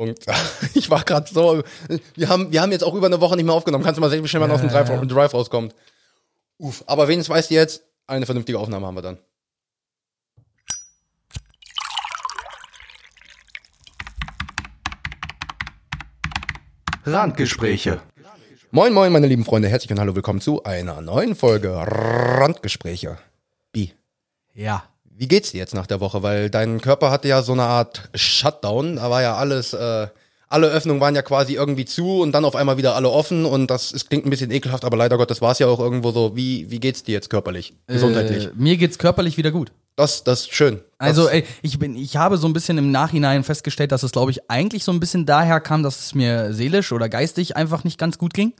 Punkt. Ich war gerade so. Wir haben, wir haben jetzt auch über eine Woche nicht mehr aufgenommen. Kannst du mal sehen, wie schnell man aus dem Drive, Drive rauskommt. Uff. Aber wenigstens weißt du jetzt, eine vernünftige Aufnahme haben wir dann. Randgespräche. Moin, moin, meine lieben Freunde. Herzlich und hallo, willkommen zu einer neuen Folge Randgespräche. Bi, Ja. Wie geht's dir jetzt nach der Woche? Weil dein Körper hatte ja so eine Art Shutdown. Da war ja alles, äh, alle Öffnungen waren ja quasi irgendwie zu und dann auf einmal wieder alle offen und das ist, klingt ein bisschen ekelhaft, aber leider Gottes war es ja auch irgendwo so. Wie, wie geht's dir jetzt körperlich, gesundheitlich? Äh, mir geht's körperlich wieder gut. Das, das ist schön. Das, Also, ey, ich bin, ich habe so ein bisschen im Nachhinein festgestellt, dass es, glaube ich, eigentlich so ein bisschen daher kam, dass es mir seelisch oder geistig einfach nicht ganz gut ging.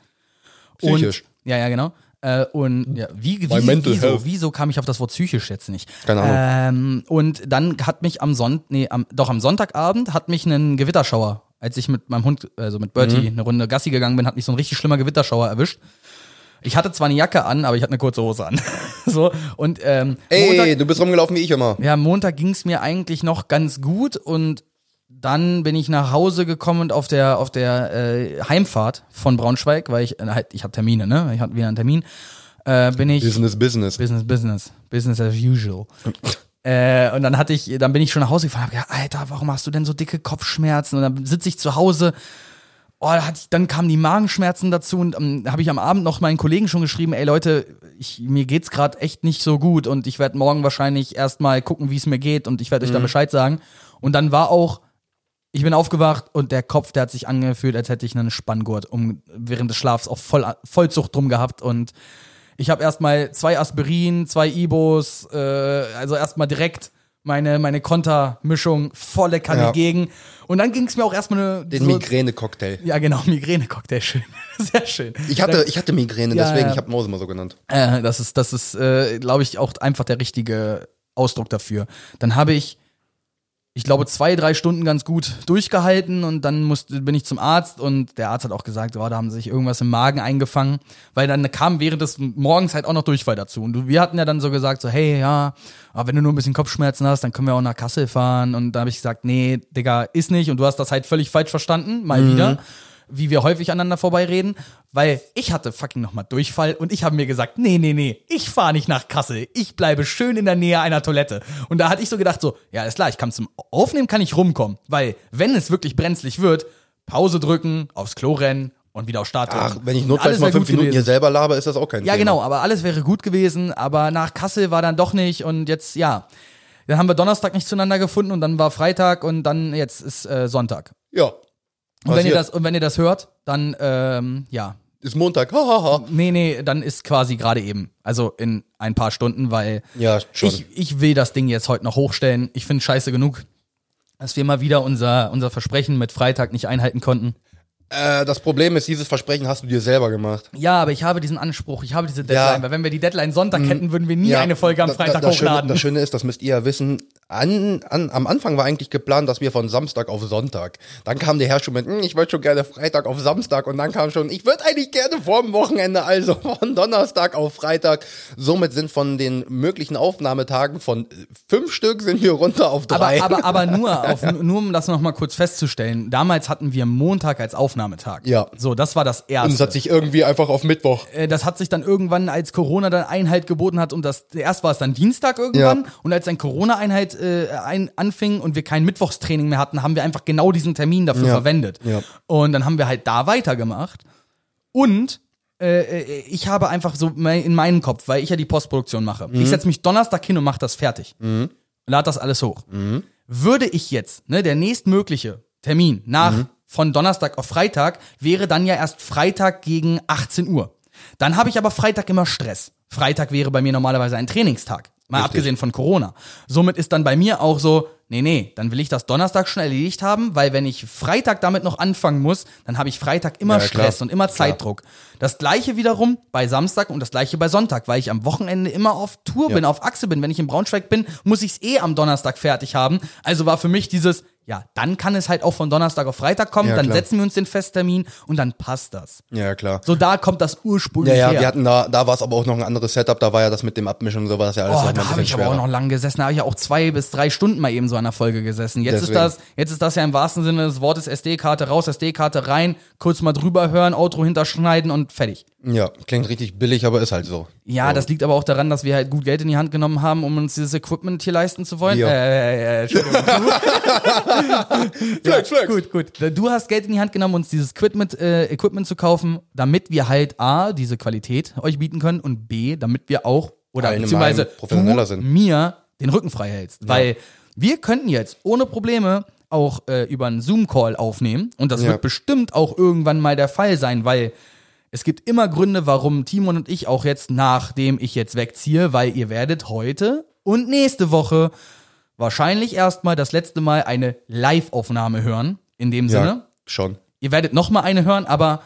Psychisch. Und, ja, ja, genau. Äh, und ja, wie, wie, wieso, health. wieso kam ich auf das Wort psychisch jetzt nicht? Keine Ahnung. Ähm, und dann hat mich am Sonntag, nee, am, doch am Sonntagabend hat mich ein Gewitterschauer, als ich mit meinem Hund, also mit Bertie, Mhm. eine Runde Gassi gegangen bin, hat mich so ein richtig schlimmer Gewitterschauer erwischt. Ich hatte zwar eine Jacke an, aber ich hatte eine kurze Hose an. so, und ähm, Ey, Montag, du bist rumgelaufen wie ich immer. ja, Montag ging es mir eigentlich noch ganz gut und dann bin ich nach Hause gekommen und auf der auf der äh, Heimfahrt von Braunschweig, weil ich äh, halt ich habe Termine, ne? Ich hatte wieder einen Termin. Äh, bin ich Business, Business. Business Business Business as usual. Äh, und dann hatte ich, dann bin ich schon nach Hause gefahren, hab gedacht, Alter, warum hast du denn so dicke Kopfschmerzen? Und dann sitze ich zu Hause. Oh, da hatte ich, dann kamen die Magenschmerzen dazu und ähm, habe ich am Abend noch meinen Kollegen schon geschrieben, ey Leute, ich, mir geht's gerade echt nicht so gut und ich werde morgen wahrscheinlich erstmal gucken, wie es mir geht und ich werde euch da Bescheid sagen. Und dann war auch, ich bin aufgewacht und der Kopf, der hat sich angefühlt, als hätte ich einen Spanngurt um während des Schlafs auf Voll, Vollzucht drum gehabt und ich habe erstmal zwei Aspirin, zwei Ibos, äh, also erstmal direkt meine, meine Kontermischung volle Kanne Ja. gegen. Und dann ging es mir auch erstmal eine. Den so, Migräne-Cocktail. Ja, genau, Migräne-Cocktail, schön. Sehr schön. Ich hatte, ich hatte Migräne, Ja, deswegen, ja. ich habe Mose mal so genannt. Äh, das ist, das ist, äh, glaube ich, auch einfach der richtige Ausdruck dafür. Dann habe ich, ich glaube, zwei, drei Stunden ganz gut durchgehalten und dann musste, bin ich zum Arzt und der Arzt hat auch gesagt, oh, da haben sie sich irgendwas im Magen eingefangen, weil dann kam während des Morgens halt auch noch Durchfall dazu. Und wir hatten ja dann so gesagt, so, hey, ja, aber wenn du nur ein bisschen Kopfschmerzen hast, dann können wir auch nach Kassel fahren. Und da habe ich gesagt, nee, Digga, ist nicht. Und du hast das halt völlig falsch verstanden, mal wieder wie wir häufig aneinander vorbeireden, weil ich hatte fucking nochmal Durchfall und ich habe mir gesagt, nee, nee, nee, ich fahre nicht nach Kassel, ich bleibe schön in der Nähe einer Toilette. Und da hatte ich so gedacht, so, ja, ist klar, ich kann zum Aufnehmen kann ich rumkommen, weil wenn es wirklich brenzlig wird, Pause drücken, aufs Klo rennen und wieder auf Start drücken. Ach, wenn ich notfalls mal fünf Minuten hier gewesen. selber laber, ist das auch kein Ja, Thema. genau, aber alles wäre gut gewesen, aber nach Kassel war dann doch nicht und jetzt, ja. Dann haben wir Donnerstag nicht zueinander gefunden und dann war Freitag und dann jetzt ist äh, Sonntag. Ja. Und wenn, ihr das, und wenn ihr das hört, dann, ähm, ja, Ist Montag. Hahaha. Nee, nee, dann ist quasi gerade eben. Also in ein paar Stunden, weil Ja, schon. ich, ich will das Ding jetzt heute noch hochstellen. Ich finde scheiße genug, dass wir mal wieder unser, unser Versprechen mit Freitag nicht einhalten konnten. Äh, das Problem ist, dieses Versprechen hast du dir selber gemacht. Ja, aber ich habe diesen Anspruch, ich habe diese Deadline, Ja. Mhm. weil wenn wir die Deadline Sonntag hätten, würden wir nie eine Folge am Freitag das Schöne, hochladen. das Schöne ist, das müsst ihr ja wissen, an, an, am Anfang war eigentlich geplant, dass wir von Samstag auf Sonntag. Dann kam der Herr schon mit, "Hm, ich wollte schon gerne Freitag auf Samstag und dann kam schon, ich würde eigentlich gerne vor dem Wochenende, also von Donnerstag auf Freitag. Somit sind von den möglichen Aufnahmetagen von äh, fünf Stück sind wir runter auf aber, drei. aber, aber nur, auf, nur um das nochmal kurz festzustellen, damals hatten wir Montag als Aufnahmetag. Ja. So, das war das erste. und es hat sich irgendwie einfach auf Mittwoch. äh, das hat sich dann irgendwann, als Corona dann Einhalt geboten hat und das erst war es dann Dienstag irgendwann Ja. und als dann Corona-Einheit äh, ein, anfing und wir kein Mittwochstraining mehr hatten, haben wir einfach genau diesen Termin dafür Ja. verwendet. Ja. Und dann haben wir halt da weitergemacht und äh, äh, ich habe einfach so in meinem Kopf, weil ich ja die Postproduktion mache. Mhm. Ich setze mich Donnerstag hin und mache das fertig. Lad das alles hoch. Mhm. Würde ich jetzt, ne, der nächstmögliche Termin nach Mhm. von Donnerstag auf Freitag wäre dann ja erst Freitag gegen 18 Uhr. Dann habe ich aber Freitag immer Stress. Freitag wäre bei mir normalerweise ein Trainingstag. Mal abgesehen von Corona. Somit ist dann bei mir auch so, nee, nee, dann will ich das Donnerstag schon erledigt haben, weil wenn ich Freitag damit noch anfangen muss, dann habe ich Freitag immer Ja, klar. Stress und immer Zeitdruck. Das gleiche wiederum bei Samstag und das gleiche bei Sonntag, weil ich am Wochenende immer auf Tour bin, auf Achse bin. Wenn ich in Braunschweig bin, muss ich es eh am Donnerstag fertig haben. Also war für mich dieses, ja, dann kann es halt auch von Donnerstag auf Freitag kommen, Ja, dann klar. setzen wir uns den Festtermin und dann passt das. Ja, klar. So, da kommt das Ja, ursprünglich ja, her. wir hatten da, da war es aber auch noch ein anderes Setup, da war ja das mit dem Abmischen und so war das ja alles Oh, mal da habe ich aber auch schwerer. noch lang gesessen. Da habe ich ja auch zwei bis drei Stunden mal eben so an der Folge gesessen. Jetzt Deswegen. ist das, jetzt ist das ja im wahrsten Sinne des Wortes SD-Karte raus, SD-Karte rein, kurz mal drüber hören, Outro hinterschneiden und fertig. Ja, klingt richtig billig, aber ist halt so. Ja, das liegt aber auch daran, dass wir halt gut Geld in die Hand genommen haben, um uns dieses Equipment hier leisten zu wollen. Ja. Äh, äh, Entschuldigung. Flex, flex. Gut, gut. Du hast Geld in die Hand genommen, uns dieses Equipment, äh, Equipment zu kaufen, damit wir halt A, diese Qualität euch bieten können und B, damit wir auch, oder Allen im beziehungsweise professioneller sind. mir den Rücken frei hältst. Weil wir könnten jetzt ohne Probleme auch äh, über einen Zoom-Call aufnehmen und das Ja. wird bestimmt auch irgendwann mal der Fall sein, weil es gibt immer Gründe, warum Timon und ich auch jetzt, nachdem ich jetzt wegziehe, weil ihr werdet heute und nächste Woche wahrscheinlich erstmal das letzte Mal eine Live-Aufnahme hören. In dem Sinne. Ja, schon. Ihr werdet noch mal eine hören, aber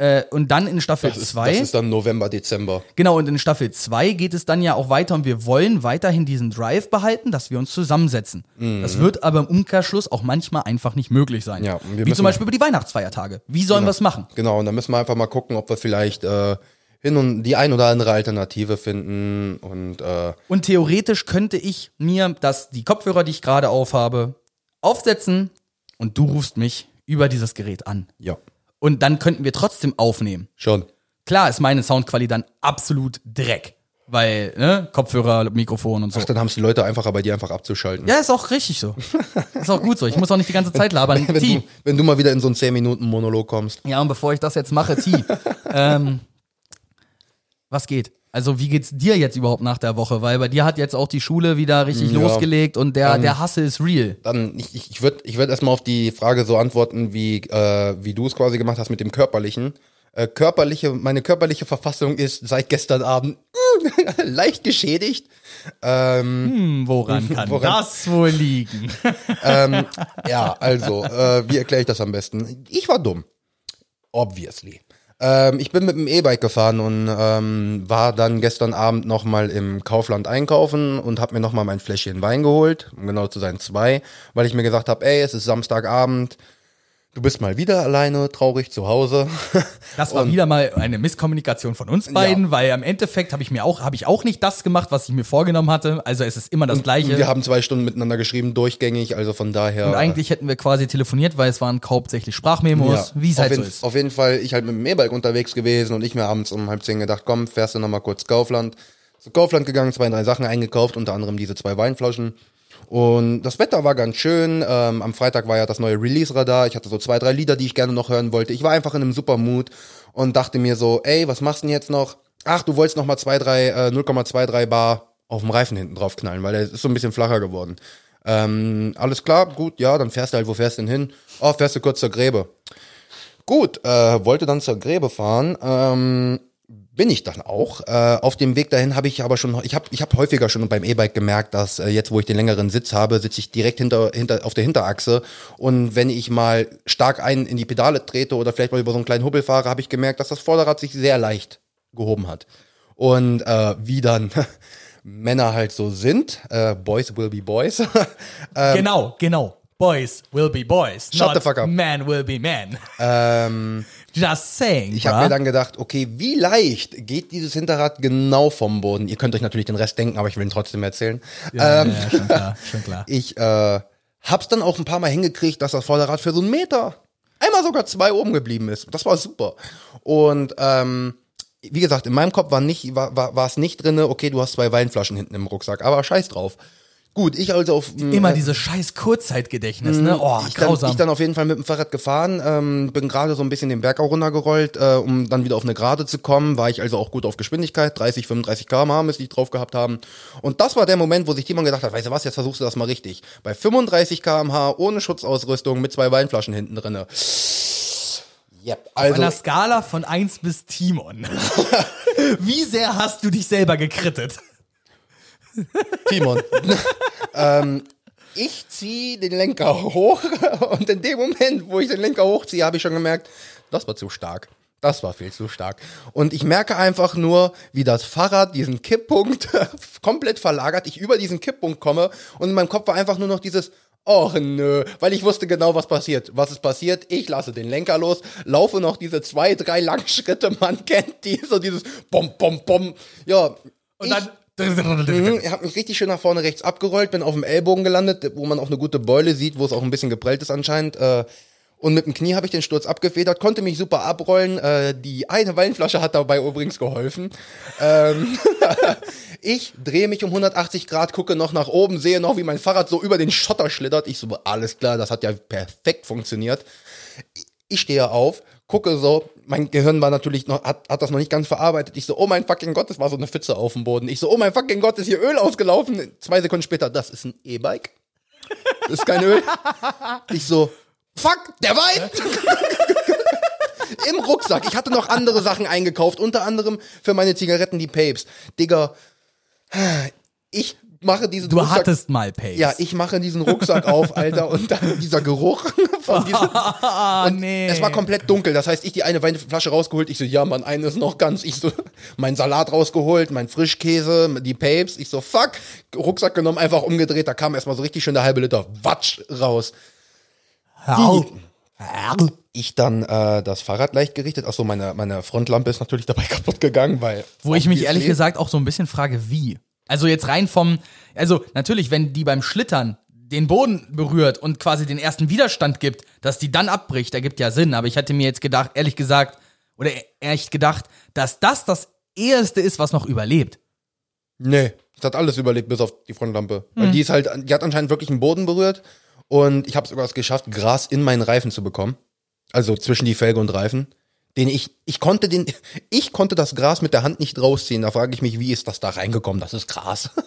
äh, und dann in Staffel Das ist, 2. das ist dann November, Dezember. Genau, und in Staffel 2 geht es dann ja auch weiter und wir wollen weiterhin diesen Drive behalten, dass wir uns zusammensetzen. Das wird aber im Umkehrschluss auch manchmal einfach nicht möglich sein. Mhm. Ja, Wie zum Beispiel über die Weihnachtsfeiertage. Wie sollen wir es machen? Genau, und dann müssen wir einfach mal gucken, ob wir vielleicht äh, hin und die ein oder andere Alternative finden und äh, Und theoretisch könnte ich mir das, die Kopfhörer, die ich gerade aufhabe, aufsetzen und du rufst mich über dieses Gerät an. ja, Und dann könnten wir trotzdem aufnehmen. schon. Klar ist meine Soundqualität dann absolut Dreck. Weil, ne, Kopfhörer, Mikrofon und so. Ach, dann haben es die Leute einfacher bei dir einfach abzuschalten. Ja, ist auch richtig so. Ist auch gut so. Ich muss auch nicht die ganze Zeit labern. Wenn T. du, wenn du mal wieder in so einen 10-Minuten-Monolog kommst. Ja, und bevor ich das jetzt mache, T. ähm, was geht? Also, wie geht's dir jetzt überhaupt nach der Woche? Weil bei dir hat jetzt auch die Schule wieder richtig Ja. losgelegt und der, der Hasse ist real. Dann, ich, ich, ich würde ich würd erstmal auf die Frage so antworten, wie, äh, wie du es quasi gemacht hast mit dem Körperlichen. Äh, körperliche, meine körperliche Verfassung ist seit gestern Abend leicht geschädigt. Ähm, Hm, woran kann Woran- das wohl liegen? ähm, ja, also, äh, wie erkläre ich das am besten? Ich war dumm. Obviously. Ähm, ich bin mit dem E-Bike gefahren und ähm, war dann gestern Abend nochmal im Kaufland einkaufen und habe mir nochmal mein Fläschchen Wein geholt, um genau zu sein zwei, weil ich mir gesagt habe, ey, es ist Samstagabend, du bist mal wieder alleine, traurig zu Hause. Das war wieder mal eine Misskommunikation von uns beiden, weil im Endeffekt habe ich mir auch, habe ich auch nicht das gemacht, was ich mir vorgenommen hatte. Also es ist immer das Gleiche. Wir haben zwei Stunden miteinander geschrieben, durchgängig, also von daher. und eigentlich hätten wir quasi telefoniert, weil es waren hauptsächlich Sprachmemos, wie es auf halt so jeden, ist. Auf jeden Fall, ich halt mit dem E-Bike unterwegs gewesen und ich mir abends um halb zehn gedacht, komm, fährst du nochmal kurz Kaufland. Zu Kaufland gegangen, zwei, drei Sachen eingekauft, unter anderem diese zwei Weinflaschen. Und das Wetter war ganz schön. Ähm, am Freitag war ja das neue Release-Radar. Ich hatte so zwei, drei Lieder, die ich gerne noch hören wollte. Ich war einfach in einem super Mood und dachte mir so, ey, was machst du denn jetzt noch? Ach, du wolltest noch mal zwei, drei, äh, 0,23 Bar auf dem Reifen hinten drauf knallen, weil der ist so ein bisschen flacher geworden. Ähm, alles klar, gut, ja, dann fährst du halt, wo fährst du denn hin? Oh, fährst du kurz zur Gräbe. Gut, äh, wollte dann zur Gräbe fahren. Ähm, bin ich dann auch. Äh, auf dem Weg dahin habe ich aber schon, ich habe ich hab häufiger schon beim E-Bike gemerkt, dass äh, jetzt, wo ich den längeren Sitz habe, sitze ich direkt hinter, hinter, auf der Hinterachse. Und wenn ich mal stark einen in die Pedale trete oder vielleicht mal über so einen kleinen Hubbel fahre, habe ich gemerkt, dass das Vorderrad sich sehr leicht gehoben hat. Und äh, wie dann Männer halt so sind, äh, Boys will be Boys. ähm, genau, genau. Boys will be boys. Shut not the fuck up. Man will be man. ähm, Just saying. Ich habe mir dann gedacht, okay, wie leicht geht dieses Hinterrad genau vom Boden? Ihr könnt euch natürlich den Rest denken, aber ich will ihn trotzdem erzählen. ja, ähm, ja, schon klar, schon klar. Ich äh, hab's dann auch ein paar Mal hingekriegt, dass das Vorderrad für so einen Meter, einmal sogar zwei oben geblieben ist. Das war super. Und ähm, wie gesagt, in meinem Kopf war nicht, war, war, war es nicht drinne, okay, du hast zwei Weinflaschen hinten im Rucksack, aber scheiß drauf. Gut, ich also auf Immer äh, dieses scheiß Kurzzeitgedächtnis, ne? Oh, ich, dann, grausam. ich dann auf jeden Fall mit dem Fahrrad gefahren, ähm, bin gerade so ein bisschen den Berg auch runtergerollt, äh, um dann wieder auf eine Gerade zu kommen, war ich also auch gut auf Geschwindigkeit, 30, 35 km/h müsste ich drauf gehabt haben. Und das war der Moment, wo sich jemand gedacht hat, weißt du was, jetzt versuchst du das mal richtig. Bei 35 km/h, ohne Schutzausrüstung, mit zwei Weinflaschen hinten drinne. Yep, Auf also einer Skala von 1 bis Timon. Wie sehr hast du dich selber gekrittet? Timon. ähm, ich ziehe den Lenker hoch und in dem Moment, wo ich den Lenker hochziehe, habe ich schon gemerkt, das war zu stark. Das war viel zu stark. Und ich merke einfach nur, wie das Fahrrad diesen Kipppunkt komplett verlagert, ich über diesen Kipppunkt komme und in meinem Kopf war einfach nur noch dieses, Och nö, weil ich wusste genau, was passiert. Was ist passiert? Ich lasse den Lenker los, laufe noch diese zwei, drei langen Schritte, man kennt die, so dieses Bom, Bom, Bom. Ja, Und ich, dann. Mhm, ich habe mich richtig schön nach vorne rechts abgerollt, bin auf dem Ellbogen gelandet, wo man auch eine gute Beule sieht, wo es auch ein bisschen geprellt ist anscheinend. Äh, und mit dem Knie habe ich den Sturz abgefedert, konnte mich super abrollen. Äh, die eine Weinflasche hat dabei übrigens geholfen. Ähm, ich drehe mich um 180 Grad, gucke noch nach oben, sehe noch, wie mein Fahrrad so über den Schotter schlittert. Ich so, alles klar, das hat ja perfekt funktioniert. Ich stehe auf, gucke so, mein Gehirn war natürlich noch, hat, hat das noch nicht ganz verarbeitet. Ich so, oh mein fucking Gott, das war so eine Pfütze auf dem Boden. Ich so, oh mein fucking Gott, ist hier Öl ausgelaufen. Zwei Sekunden später, das ist ein E-Bike. Das ist kein Öl. Ich so, fuck, der Wein! Im Rucksack. Ich hatte noch andere Sachen eingekauft, unter anderem für meine Zigaretten die Papes. Digga, ich mache diesen Du Rucksack. hattest mal Pace. Ja, ich mache diesen Rucksack auf, Alter, und dann dieser Geruch von diesem. Und nee. Es war komplett dunkel. Das heißt, ich die eine Weinflasche rausgeholt. Ich so, ja, Mann, eine ist noch ganz. Ich so, mein Salat rausgeholt, mein Frischkäse, die Papes. Ich so, fuck. Rucksack genommen, einfach umgedreht. Da kam erstmal so richtig schön der halbe Liter Watsch raus. Au. Ich dann äh, das Fahrrad leicht gerichtet. Achso, meine, meine Frontlampe ist natürlich dabei kaputt gegangen, weil. Wo ich mich ehrlich obviously- gesagt auch so ein bisschen frage, wie. Also jetzt rein vom, also natürlich, wenn die beim Schlittern den Boden berührt und quasi den ersten Widerstand gibt, dass die dann abbricht, ergibt ja Sinn. Aber ich hatte mir jetzt gedacht, ehrlich gesagt, oder echt gedacht, dass das das Erste ist, was noch überlebt. Nee, es hat alles überlebt, bis auf die Frontlampe. Weil die ist halt, die hat anscheinend wirklich den Boden berührt. Und ich habe sogar es geschafft, Gras in meinen Reifen zu bekommen. Also zwischen die Felge und Reifen. Den ich, ich konnte den, ich konnte das Gras mit der Hand nicht rausziehen. Da frage ich mich, wie ist das da reingekommen? Das ist Gras.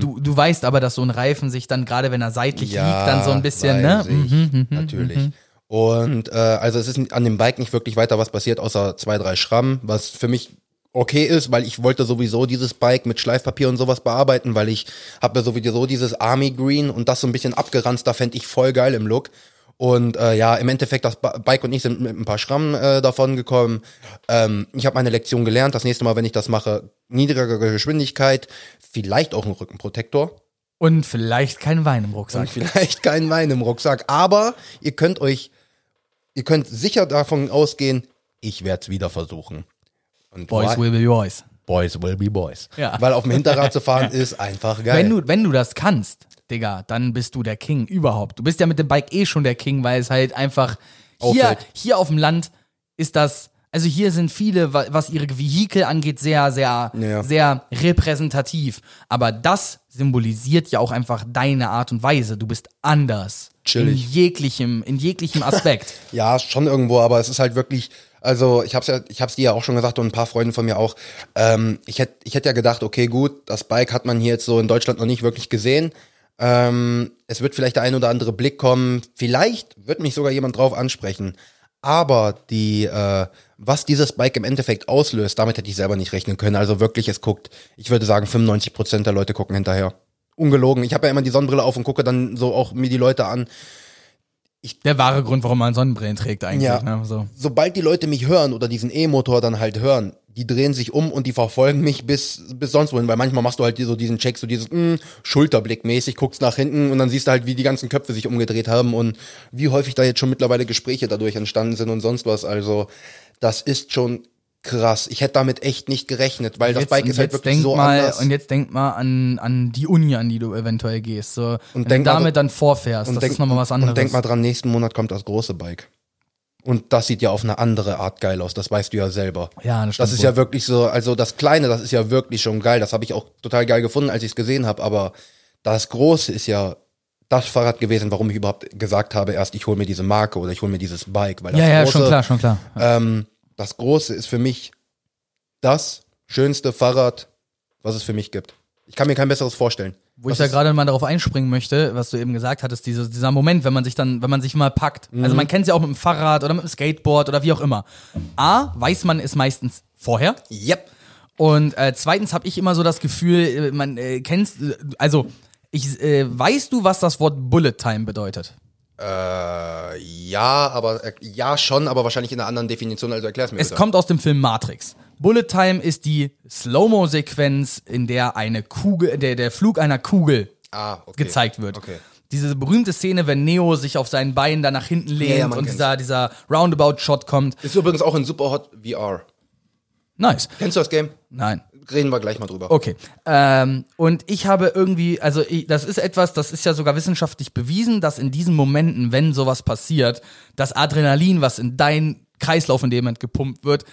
Du, du weißt aber, dass so ein Reifen sich dann, gerade wenn er seitlich liegt, dann so ein bisschen, ne? Ich, Mhm, mhm, natürlich. Und äh, also es ist an dem Bike nicht wirklich weiter was passiert, außer zwei, drei Schrammen, was für mich okay ist, weil ich wollte sowieso dieses Bike mit Schleifpapier und sowas bearbeiten, weil ich habe ja sowieso dieses Army Green und das so ein bisschen abgeranzt, da fände ich voll geil im Look. Und äh, ja, im Endeffekt, das Bike und ich sind mit ein paar Schrammen äh, davon gekommen. Ähm, ich habe meine Lektion gelernt. Das nächste Mal, wenn ich das mache, niedrigere Geschwindigkeit, vielleicht auch ein Rückenprotektor. Und vielleicht kein Wein im Rucksack. Und vielleicht kein Wein im Rucksack. Aber ihr könnt euch, ihr könnt sicher davon ausgehen, ich werde es wieder versuchen. Und Boys will be boys. boys will be boys. Ja. Weil auf dem Hinterrad zu fahren ist einfach geil. Wenn du, wenn du das kannst, Digga, dann bist du der King überhaupt. Du bist ja mit dem Bike eh schon der King, weil es halt einfach hier, hier auf dem Land ist das, also hier sind viele, wa- was ihre Vehikel angeht, sehr, sehr, Ja. sehr repräsentativ. Aber das symbolisiert ja auch einfach deine Art und Weise. Du bist anders. Chillig. In jeglichem, in jeglichem Aspekt. Ja, schon irgendwo, aber es ist halt wirklich, also ich hab's ja, ich hab's dir ja auch schon gesagt und ein paar Freunde von mir auch. Ähm, ich hätte, ich hätte ja gedacht, okay, gut, das Bike hat man hier jetzt so in Deutschland noch nicht wirklich gesehen. Ähm, es wird vielleicht der ein oder andere Blick kommen. Vielleicht wird mich sogar jemand drauf ansprechen. Aber die, äh, was dieses Bike im Endeffekt auslöst, damit hätte ich selber nicht rechnen können. Also wirklich, es guckt, ich würde sagen, 95 Prozent der Leute gucken hinterher. Ungelogen. Ich habe ja immer die Sonnenbrille auf und gucke dann so auch mir die Leute an. Der wahre Grund, warum man Sonnenbrillen trägt eigentlich. Ja. Ne? So. sobald die Leute mich hören oder diesen E-Motor dann halt hören, die drehen sich um und die verfolgen mich bis, bis sonst wohin, weil manchmal machst du halt so diesen Check, so dieses mm, Schulterblick mäßig, guckst nach hinten und dann siehst du halt, wie die ganzen Köpfe sich umgedreht haben und wie häufig da jetzt schon mittlerweile Gespräche dadurch entstanden sind und sonst was. Also, das ist schon krass. Ich hätte damit echt nicht gerechnet, weil das Jetzt- Bike und ist halt wirklich so mal, anders. Und jetzt denk mal an, an die Uni, an die du eventuell gehst. So, wenn denk du damit dann vorfährst, und das denk, ist nochmal was anderes. Und denk mal dran, nächsten Monat kommt das große Bike. Und das sieht ja auf eine andere Art geil aus, das weißt du ja selber. Ja, das Das ist wohl. ja wirklich so, also das Kleine, das ist ja wirklich schon geil. Das habe ich auch total geil gefunden, als ich es gesehen habe. Aber das Große ist ja das Fahrrad gewesen, warum ich überhaupt gesagt habe, erst ich hole mir diese Marke oder ich hole mir dieses Bike. Weil das ja, ja, Große, schon klar, schon klar. Ähm, das Große ist für mich das schönste Fahrrad, was es für mich gibt. Ich kann mir kein besseres vorstellen. Wo ich Das da gerade mal darauf einspringen möchte, was du eben gesagt hattest, diese, dieser Moment, wenn man sich dann, wenn man sich mal packt. Mhm. Also man kennt es ja auch mit dem Fahrrad oder mit dem Skateboard oder wie auch immer. A, weiß man es meistens vorher. Yep. Und äh, zweitens habe ich immer so das Gefühl, äh, man äh, kennst, also ich, äh, weißt du, was das Wort Bullet Time bedeutet? Äh, ja, aber äh, ja schon, aber wahrscheinlich in einer anderen Definition. Also erklär's mir Es bitte. kommt aus dem Film Matrix. Bullet Time ist die Slow-Mo-Sequenz, in der eine Kugel, der, der Flug einer Kugel ah, okay. gezeigt wird. Okay. diese berühmte Szene, wenn Neo sich auf seinen Beinen da nach hinten lehnt ja, man und kennt's. dieser, dieser Roundabout-Shot kommt. Ist übrigens auch in Superhot VR. Nice. Kennst du das Game? Nein. Reden wir gleich mal drüber. Okay. Ähm, und ich habe irgendwie, also ich, das ist etwas, das ist ja sogar wissenschaftlich bewiesen, dass in diesen Momenten, wenn sowas passiert, das Adrenalin, was in deinen Kreislauf in dem Moment gepumpt wird,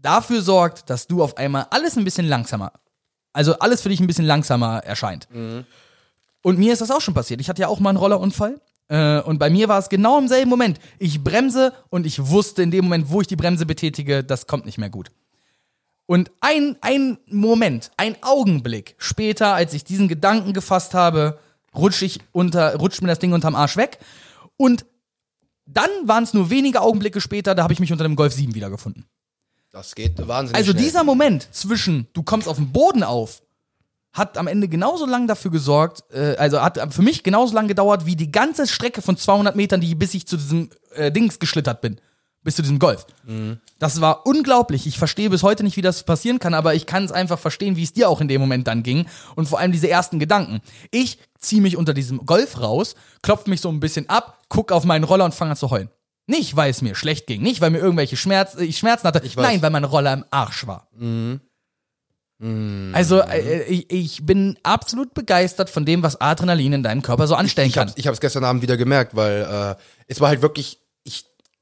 dafür sorgt, dass du auf einmal alles ein bisschen langsamer, also alles für dich ein bisschen langsamer erscheint. Und mir ist das auch schon passiert. Ich hatte ja auch mal einen Rollerunfall. Äh, und bei mir war es genau im selben Moment. Ich bremse und ich wusste in dem Moment, wo ich die Bremse betätige, das kommt nicht mehr gut. Und ein, ein Moment, ein Augenblick später, als ich diesen Gedanken gefasst habe, rutsche ich unter, rutscht mir das Ding unterm Arsch weg. Und dann waren es nur wenige Augenblicke später, da habe ich mich unter dem Golf 7 wiedergefunden. Das geht wahnsinnig Also schnell. dieser Moment zwischen, du kommst auf den Boden auf, hat am Ende genauso lang dafür gesorgt, äh, also hat für mich genauso lang gedauert, wie die ganze Strecke von 200 Metern, die bis ich zu diesem äh, Dings geschlittert bin. Bis zu diesem Golf. Das war unglaublich. Ich verstehe bis heute nicht, wie das passieren kann, aber ich kann es einfach verstehen, wie es dir auch in dem Moment dann ging. Und vor allem diese ersten Gedanken. Ich ziehe mich unter diesem Golf raus, klopfe mich so ein bisschen ab, guck auf meinen Roller und fange an zu heulen. Nicht, weil es mir schlecht ging, nicht, weil mir irgendwelche Schmerz, äh, ich Schmerzen hatte, weiß. nein, weil mein Roller im Arsch war. Also äh, ich, ich bin absolut begeistert von dem, was Adrenalin in deinem Körper so anstellen ich kann. hab's, ich hab's gestern Abend wieder gemerkt, weil äh, es war halt wirklich,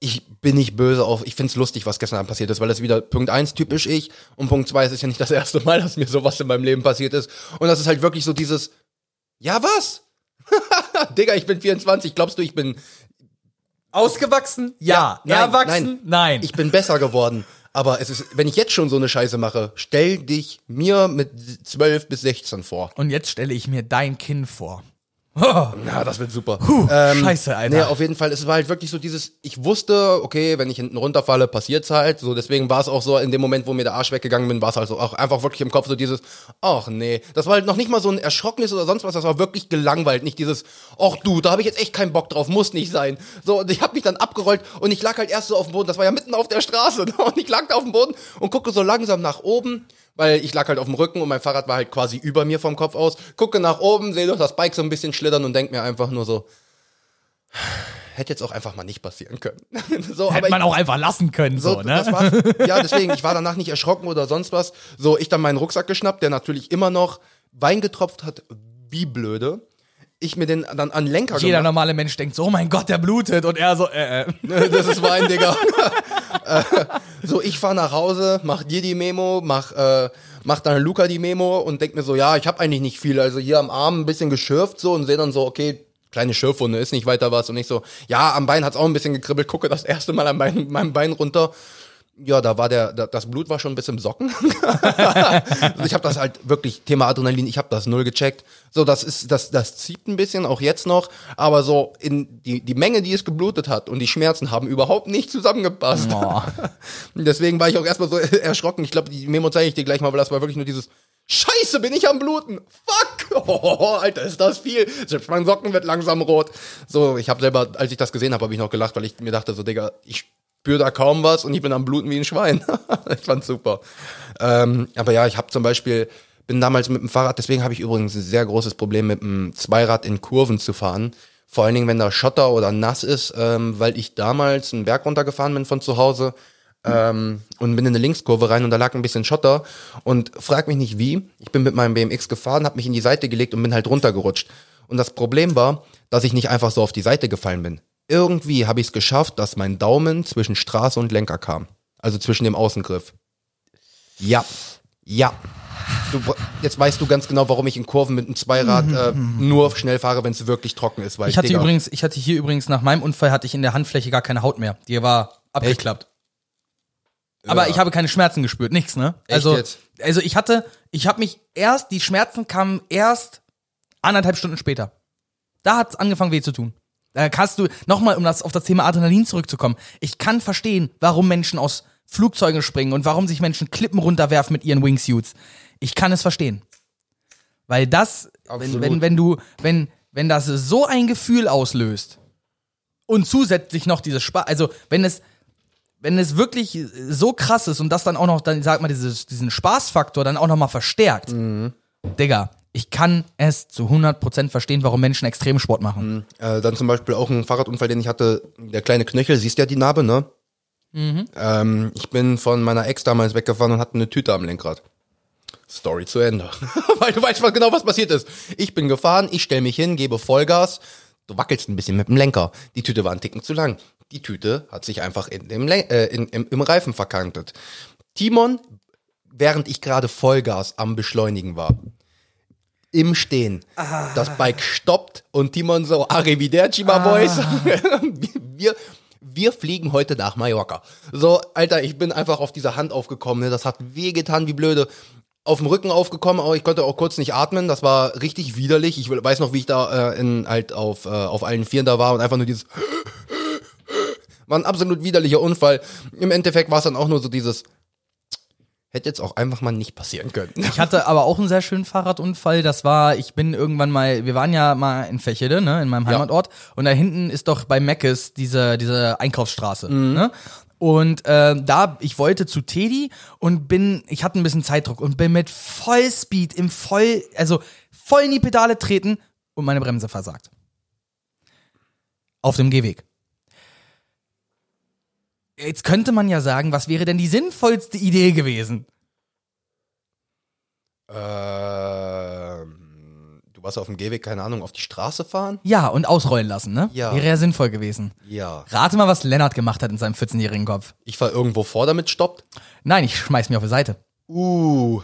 ich, bin nicht böse auf, ich find's lustig, was gestern Abend passiert ist, weil das wieder Punkt eins typisch ich und Punkt zwei es ist ja nicht das erste Mal, dass mir sowas in meinem Leben passiert ist. Und das ist halt wirklich so dieses, ja was? Digga, ich bin 24, glaubst du, ich bin, Ausgewachsen? Ja. nein, Erwachsen? Nein. ich bin besser geworden. Aber es ist, wenn ich jetzt schon so eine Scheiße mache, stell dich mir mit 12 bis 16 vor. Und jetzt stelle ich mir dein Kind vor. Oh, Ja, das wird super. puh, scheiße, Alter. Nee, auf jeden Fall, es war halt wirklich so dieses, ich wusste, okay, wenn ich hinten runterfalle, passiert's halt. So, deswegen war es auch so, in dem Moment, wo mir der Arsch weggegangen bin, war es halt so auch einfach wirklich im Kopf so dieses, ach nee. Das war halt noch nicht mal so ein Erschrocknis oder sonst was, das war wirklich gelangweilt. Nicht dieses, ach du, da habe ich jetzt echt keinen Bock drauf, muss nicht sein. So, und ich habe mich dann abgerollt und ich lag halt erst so auf dem Boden, das war ja mitten auf der Straße. ne? Und ich lag da auf dem Boden und gucke so langsam nach oben. Weil ich lag halt auf dem Rücken und mein Fahrrad war halt quasi über mir vom Kopf aus. Gucke nach oben, sehe doch das Bike so ein bisschen schlittern und denk mir einfach nur so, hätte jetzt auch einfach mal nicht passieren können. so, Hätte man ich, auch einfach lassen können, so, so, ne? das war, ja, deswegen, ich war danach nicht erschrocken oder sonst was. So, ich dann meinen Rucksack geschnappt, der natürlich immer noch Wein getropft hat, wie blöde. Ich mir den dann an Lenker Jeder gemacht. normale Mensch denkt so, oh mein Gott, der blutet. Und er so, äh, äh. Das ist Wein, Digga. Äh, so, ich fahr nach Hause, mach dir die Memo, mach, äh, mach dann Luca die Memo und denk mir so, ja, ich habe eigentlich nicht viel. Also hier am Arm ein bisschen geschürft so und sehe dann so, okay, kleine Schürfwunde, ist nicht weiter was. Und ich so, ja, am Bein hat's auch ein bisschen gekribbelt, gucke das erste Mal an meinem, meinem Bein runter. Ja, da war der, da, das Blut war schon bis im Socken. also ich habe das halt wirklich, Thema Adrenalin, ich habe das null gecheckt. So, das ist, das, das zieht ein bisschen, auch jetzt noch, aber so in die, die Menge, die es geblutet hat und die Schmerzen haben überhaupt nicht zusammengepasst. Deswegen war ich auch erstmal so erschrocken. Ich glaube, die Memo zeige ich dir gleich mal, weil das war wirklich nur dieses Scheiße, bin ich am Bluten. Fuck! Oh, Alter, ist das viel. Selbst mein Socken wird langsam rot. So, ich habe selber, als ich das gesehen habe, habe ich noch gelacht, weil ich mir dachte so, Digga, ich spüre da kaum was und ich bin am Bluten wie ein Schwein. ich fand's super. Ähm, aber ja, ich habe zum Beispiel, bin damals mit dem Fahrrad, deswegen habe ich übrigens ein sehr großes Problem mit dem Zweirad in Kurven zu fahren. Vor allen Dingen, wenn da Schotter oder nass ist, ähm, weil ich damals einen Berg runtergefahren bin von zu Hause ähm, und bin in eine Linkskurve rein und da lag ein bisschen Schotter und frag mich nicht wie. Ich bin mit meinem BMX gefahren, habe mich in die Seite gelegt und bin halt runtergerutscht. Und das Problem war, dass ich nicht einfach so auf die Seite gefallen bin. Irgendwie habe ich es geschafft, dass mein Daumen zwischen Straße und Lenker kam. Also zwischen dem Außengriff. Ja. Ja. Du, jetzt weißt du ganz genau, warum ich in Kurven mit einem Zweirad äh, nur schnell fahre, wenn es wirklich trocken ist. Weil Ich hatte Digga, übrigens, ich hatte hier übrigens nach meinem Unfall hatte ich in der Handfläche gar keine Haut mehr. Die war abgeklappt. Aber Ja. ich habe keine Schmerzen gespürt, nichts, ne? Also, jetzt? also ich hatte, ich habe mich erst, die Schmerzen kamen erst anderthalb Stunden später. Da hat's angefangen weh zu tun. Da kannst du, nochmal, um das, auf das Thema Adrenalin zurückzukommen. Ich kann verstehen, warum Menschen aus Flugzeugen springen und warum sich Menschen Klippen runterwerfen mit ihren Wingsuits. Ich kann es verstehen. Weil das, wenn, Absolut. wenn, wenn du, wenn, wenn das so ein Gefühl auslöst und zusätzlich noch dieses Spaß, also wenn es, wenn es wirklich so krass ist und das dann auch noch, dann sag mal, dieses, diesen Spaßfaktor dann auch noch mal verstärkt, Digga, Ich kann es zu 100% verstehen, warum Menschen Extremsport machen. Äh, dann zum Beispiel auch ein Fahrradunfall, den ich hatte, der kleine Knöchel, siehst ja die Narbe, ne? Ähm, ich bin von meiner Ex damals weggefahren und hatte eine Tüte am Lenkrad. Story zu Ende. Weil du weißt was genau, was passiert ist. Ich bin gefahren, ich stelle mich hin, gebe Vollgas. Du wackelst ein bisschen mit dem Lenker. Die Tüte war ein Ticken zu lang. Die Tüte hat sich einfach in dem Len äh, in, im, im Reifen verkantet. Timon, während ich gerade Vollgas am Beschleunigen war, im Stehen, das Bike stoppt und Timon so, Arrivederci, my boys. wir, wir fliegen heute nach Mallorca. So, Alter, ich bin einfach auf dieser Hand aufgekommen. Ne? Das hat wehgetan wie blöde. Auf dem Rücken aufgekommen, aber ich konnte auch kurz nicht atmen. Das war richtig widerlich. Ich weiß noch, wie ich da äh, in, halt auf, äh, auf allen Vieren da war und einfach nur dieses war ein absolut widerlicher Unfall. Im Endeffekt war es dann auch nur so dieses hätte jetzt auch einfach mal nicht passieren können. Ich hatte aber auch einen sehr schönen Fahrradunfall. Das war, ich bin irgendwann mal, wir waren ja mal in Fechede, ne, in meinem Ja. Heimatort. Und da hinten ist doch bei Meckes diese, diese Einkaufsstraße. Mhm. Ne? Und äh, da, ich wollte zu Teddy und bin, ich hatte ein bisschen Zeitdruck und bin mit Vollspeed im Voll, also voll in die Pedale treten und meine Bremse versagt. Auf dem Gehweg. Jetzt könnte man ja sagen, was wäre denn die sinnvollste Idee gewesen? Ähm, du warst auf dem Gehweg, keine Ahnung, auf die Straße fahren? Ja, und ausrollen lassen, ne? Ja. Wäre ja sinnvoll gewesen. Ja. Rate mal, was Lennart gemacht hat in seinem 14-jährigen Kopf. Ich fahr irgendwo vor, damit stoppt. Nein, ich schmeiß mich auf die Seite. Uh.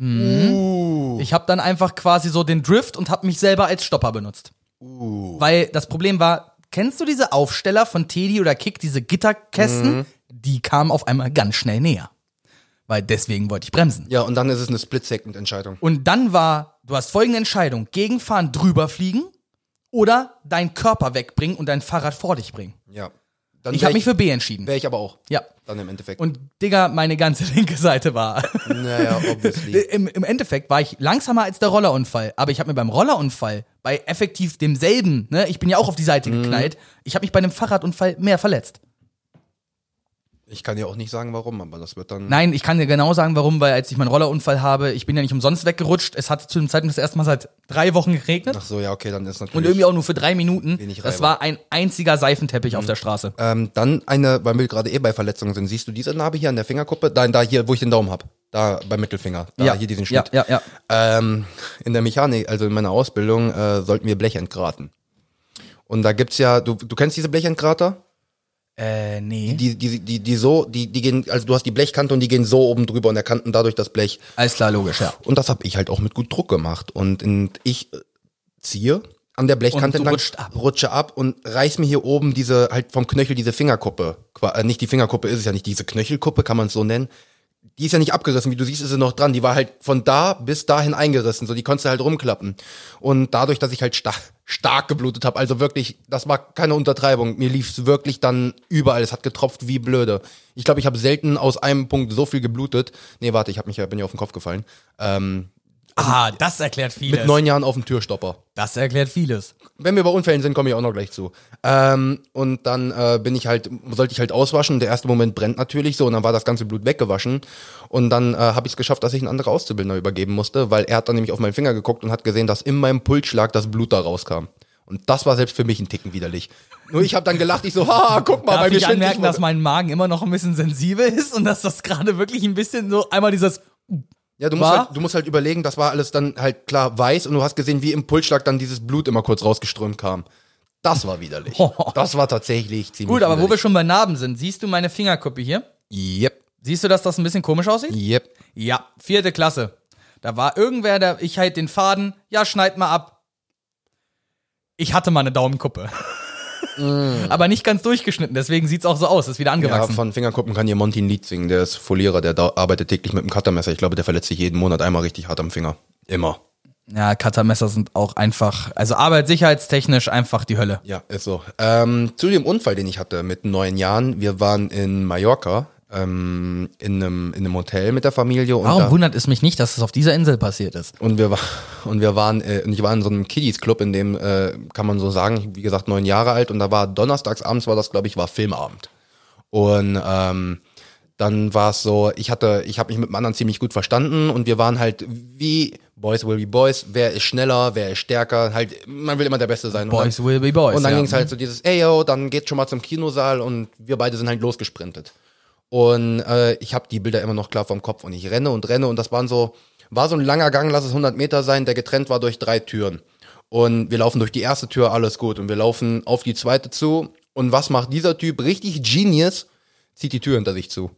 Uh. Ich habe dann einfach quasi so den Drift und habe mich selber als Stopper benutzt. Uh. Weil das Problem war, kennst du diese Aufsteller von Teddy oder Kick, diese Gitterkästen? Mhm. Die kamen auf einmal ganz schnell näher. Weil deswegen wollte ich bremsen. Ja, und dann ist es eine Split-Second-Entscheidung. Und dann war, du hast folgende Entscheidung: Gegenfahren drüber fliegen oder deinen Körper wegbringen und dein Fahrrad vor dich bringen. Ja. Dann Ich habe mich für B entschieden. Wäre ich aber auch. Ja. Dann im Endeffekt. Und Digga, meine ganze linke Seite war. naja, obviously. Im, Im Endeffekt war ich langsamer als der Rollerunfall, aber ich habe mir beim Rollerunfall bei effektiv demselben, ne, ich bin ja auch auf die Seite Mhm. geknallt, ich habe mich bei einem Fahrradunfall mehr verletzt. Ich kann dir auch nicht sagen, warum, aber das wird dann. Nein, ich kann dir genau sagen, warum, weil als ich meinen Rollerunfall habe, ich bin ja nicht umsonst weggerutscht. Es hat zu dem Zeitpunkt das erste Mal seit drei Wochen geregnet Ach so, ja, okay, dann ist natürlich. und irgendwie auch nur für drei Minuten. Wenig Das war ein einziger Seifenteppich auf der Straße. Ähm, dann eine, weil wir gerade eh bei Verletzungen sind, siehst du diese Narbe hier an der Fingerkuppe? Da, da hier, wo ich den Daumen hab. Da beim Mittelfinger. Da hier diesen ja, Schnitt. ja, ja. Ähm, in der Mechanik, also in meiner Ausbildung, äh, sollten wir Blech entgraten. Und da gibt's ja, du, du kennst diese Blechentgrater? Äh, nee. Die, die, die, die so, die, die gehen, also du hast die Blechkante und die gehen so oben drüber und der Kanten dadurch das Blech. Alles klar, logisch, ja. Und das habe ich halt auch mit gut Druck gemacht. Und in, ich äh, ziehe an der Blechkante Und entlang, ab. rutsche ab und reiß mir hier oben diese, halt vom Knöchel diese Fingerkuppe. Äh, nicht die Fingerkuppe ist es ja nicht, diese Knöchelkuppe, kann man es so nennen. Die ist ja nicht abgerissen, wie du siehst, ist sie noch dran. Die war halt von da bis dahin eingerissen, so die konntest du halt rumklappen. Und dadurch, dass ich halt sta stark geblutet habe, also wirklich, das war keine Untertreibung. Mir lief's wirklich dann überall. Es hat getropft wie blöde. Ich glaube, ich habe selten aus einem Punkt so viel geblutet. Nee, warte, ich hab mich ja, bin ja auf den Kopf gefallen. Ähm, Ah, das erklärt vieles. mit neun Jahren auf dem Türstopper. das erklärt vieles. Wenn wir bei Unfällen sind, komme ich auch noch gleich zu. Ähm, und dann äh, bin ich halt, sollte ich halt auswaschen. Der erste Moment brennt natürlich so und dann war das ganze Blut weggewaschen. Und dann äh, habe ich es geschafft, dass ich einen anderen Auszubildender übergeben musste, weil er hat dann nämlich auf meinen Finger geguckt und hat gesehen, dass in meinem Pulsschlag das Blut da rauskam. Und das war selbst für mich ein Ticken widerlich. Nur ich habe dann gelacht, ich so, ha, guck mal, Darf bei mir ich anmerken, die- dass mein Magen immer noch ein bisschen sensibel ist und dass das gerade wirklich ein bisschen so einmal dieses Ja, du musst, War? halt, du musst halt überlegen, das war alles dann halt klar weiß und du hast gesehen, wie im Pulsschlag dann dieses Blut immer kurz rausgeströmt kam. Das war widerlich. Das war tatsächlich ziemlich Gut, aber wo wir widerlich. schon bei Narben sind, siehst du meine Fingerkuppe hier? Yep, Siehst du, dass das ein bisschen komisch aussieht? yep. Ja, vierte Klasse. Da war irgendwer, der, ich halt den Faden, ja, schneid mal ab. Ich hatte mal eine Daumenkuppe. Aber nicht ganz durchgeschnitten, deswegen sieht's auch so aus, ist wieder Ja, angewachsen. von Fingerkuppen kann hier Monty ein Lied singen. Der ist Folierer, der da arbeitet täglich mit dem Cuttermesser. Ich glaube, der verletzt sich jeden Monat einmal richtig hart am Finger. Immer. Ja, Cuttermesser sind auch einfach, also arbeitssicherheitstechnisch einfach die Hölle. Ja, ist so. Ähm, zu dem Unfall, den ich hatte mit neun Jahren. Wir waren in Mallorca, ähm, in, einem, in einem Hotel mit der Familie. Und Warum da, wundert es mich nicht, dass es auf dieser Insel passiert ist? Und wir, war, und wir waren, äh, und ich war in so einem Kiddies-Club, in dem, äh, kann man so sagen, wie gesagt, neun Jahre alt. Und da war donnerstags abends, war das, glaube ich, war Filmabend. Und ähm, dann war es so, ich hatte, ich habe mich mit dem anderen ziemlich gut verstanden und wir waren halt wie Boys will be Boys, wer ist schneller, wer ist stärker, halt, man will immer der Beste sein. Boys dann, will be boys. Und dann ja. ging es halt so dieses, ey yo, dann geht schon mal zum Kinosaal und wir beide sind halt losgesprintet. Und äh, ich habe die Bilder immer noch klar vom Kopf und ich renne und renne und das waren so, war so ein langer Gang, lass es 100 Meter sein, der getrennt war durch drei Türen. Und wir laufen durch die erste Tür, alles gut. Und wir laufen auf die zweite zu. Und was macht dieser Typ? Richtig genius, zieht die Tür hinter sich zu.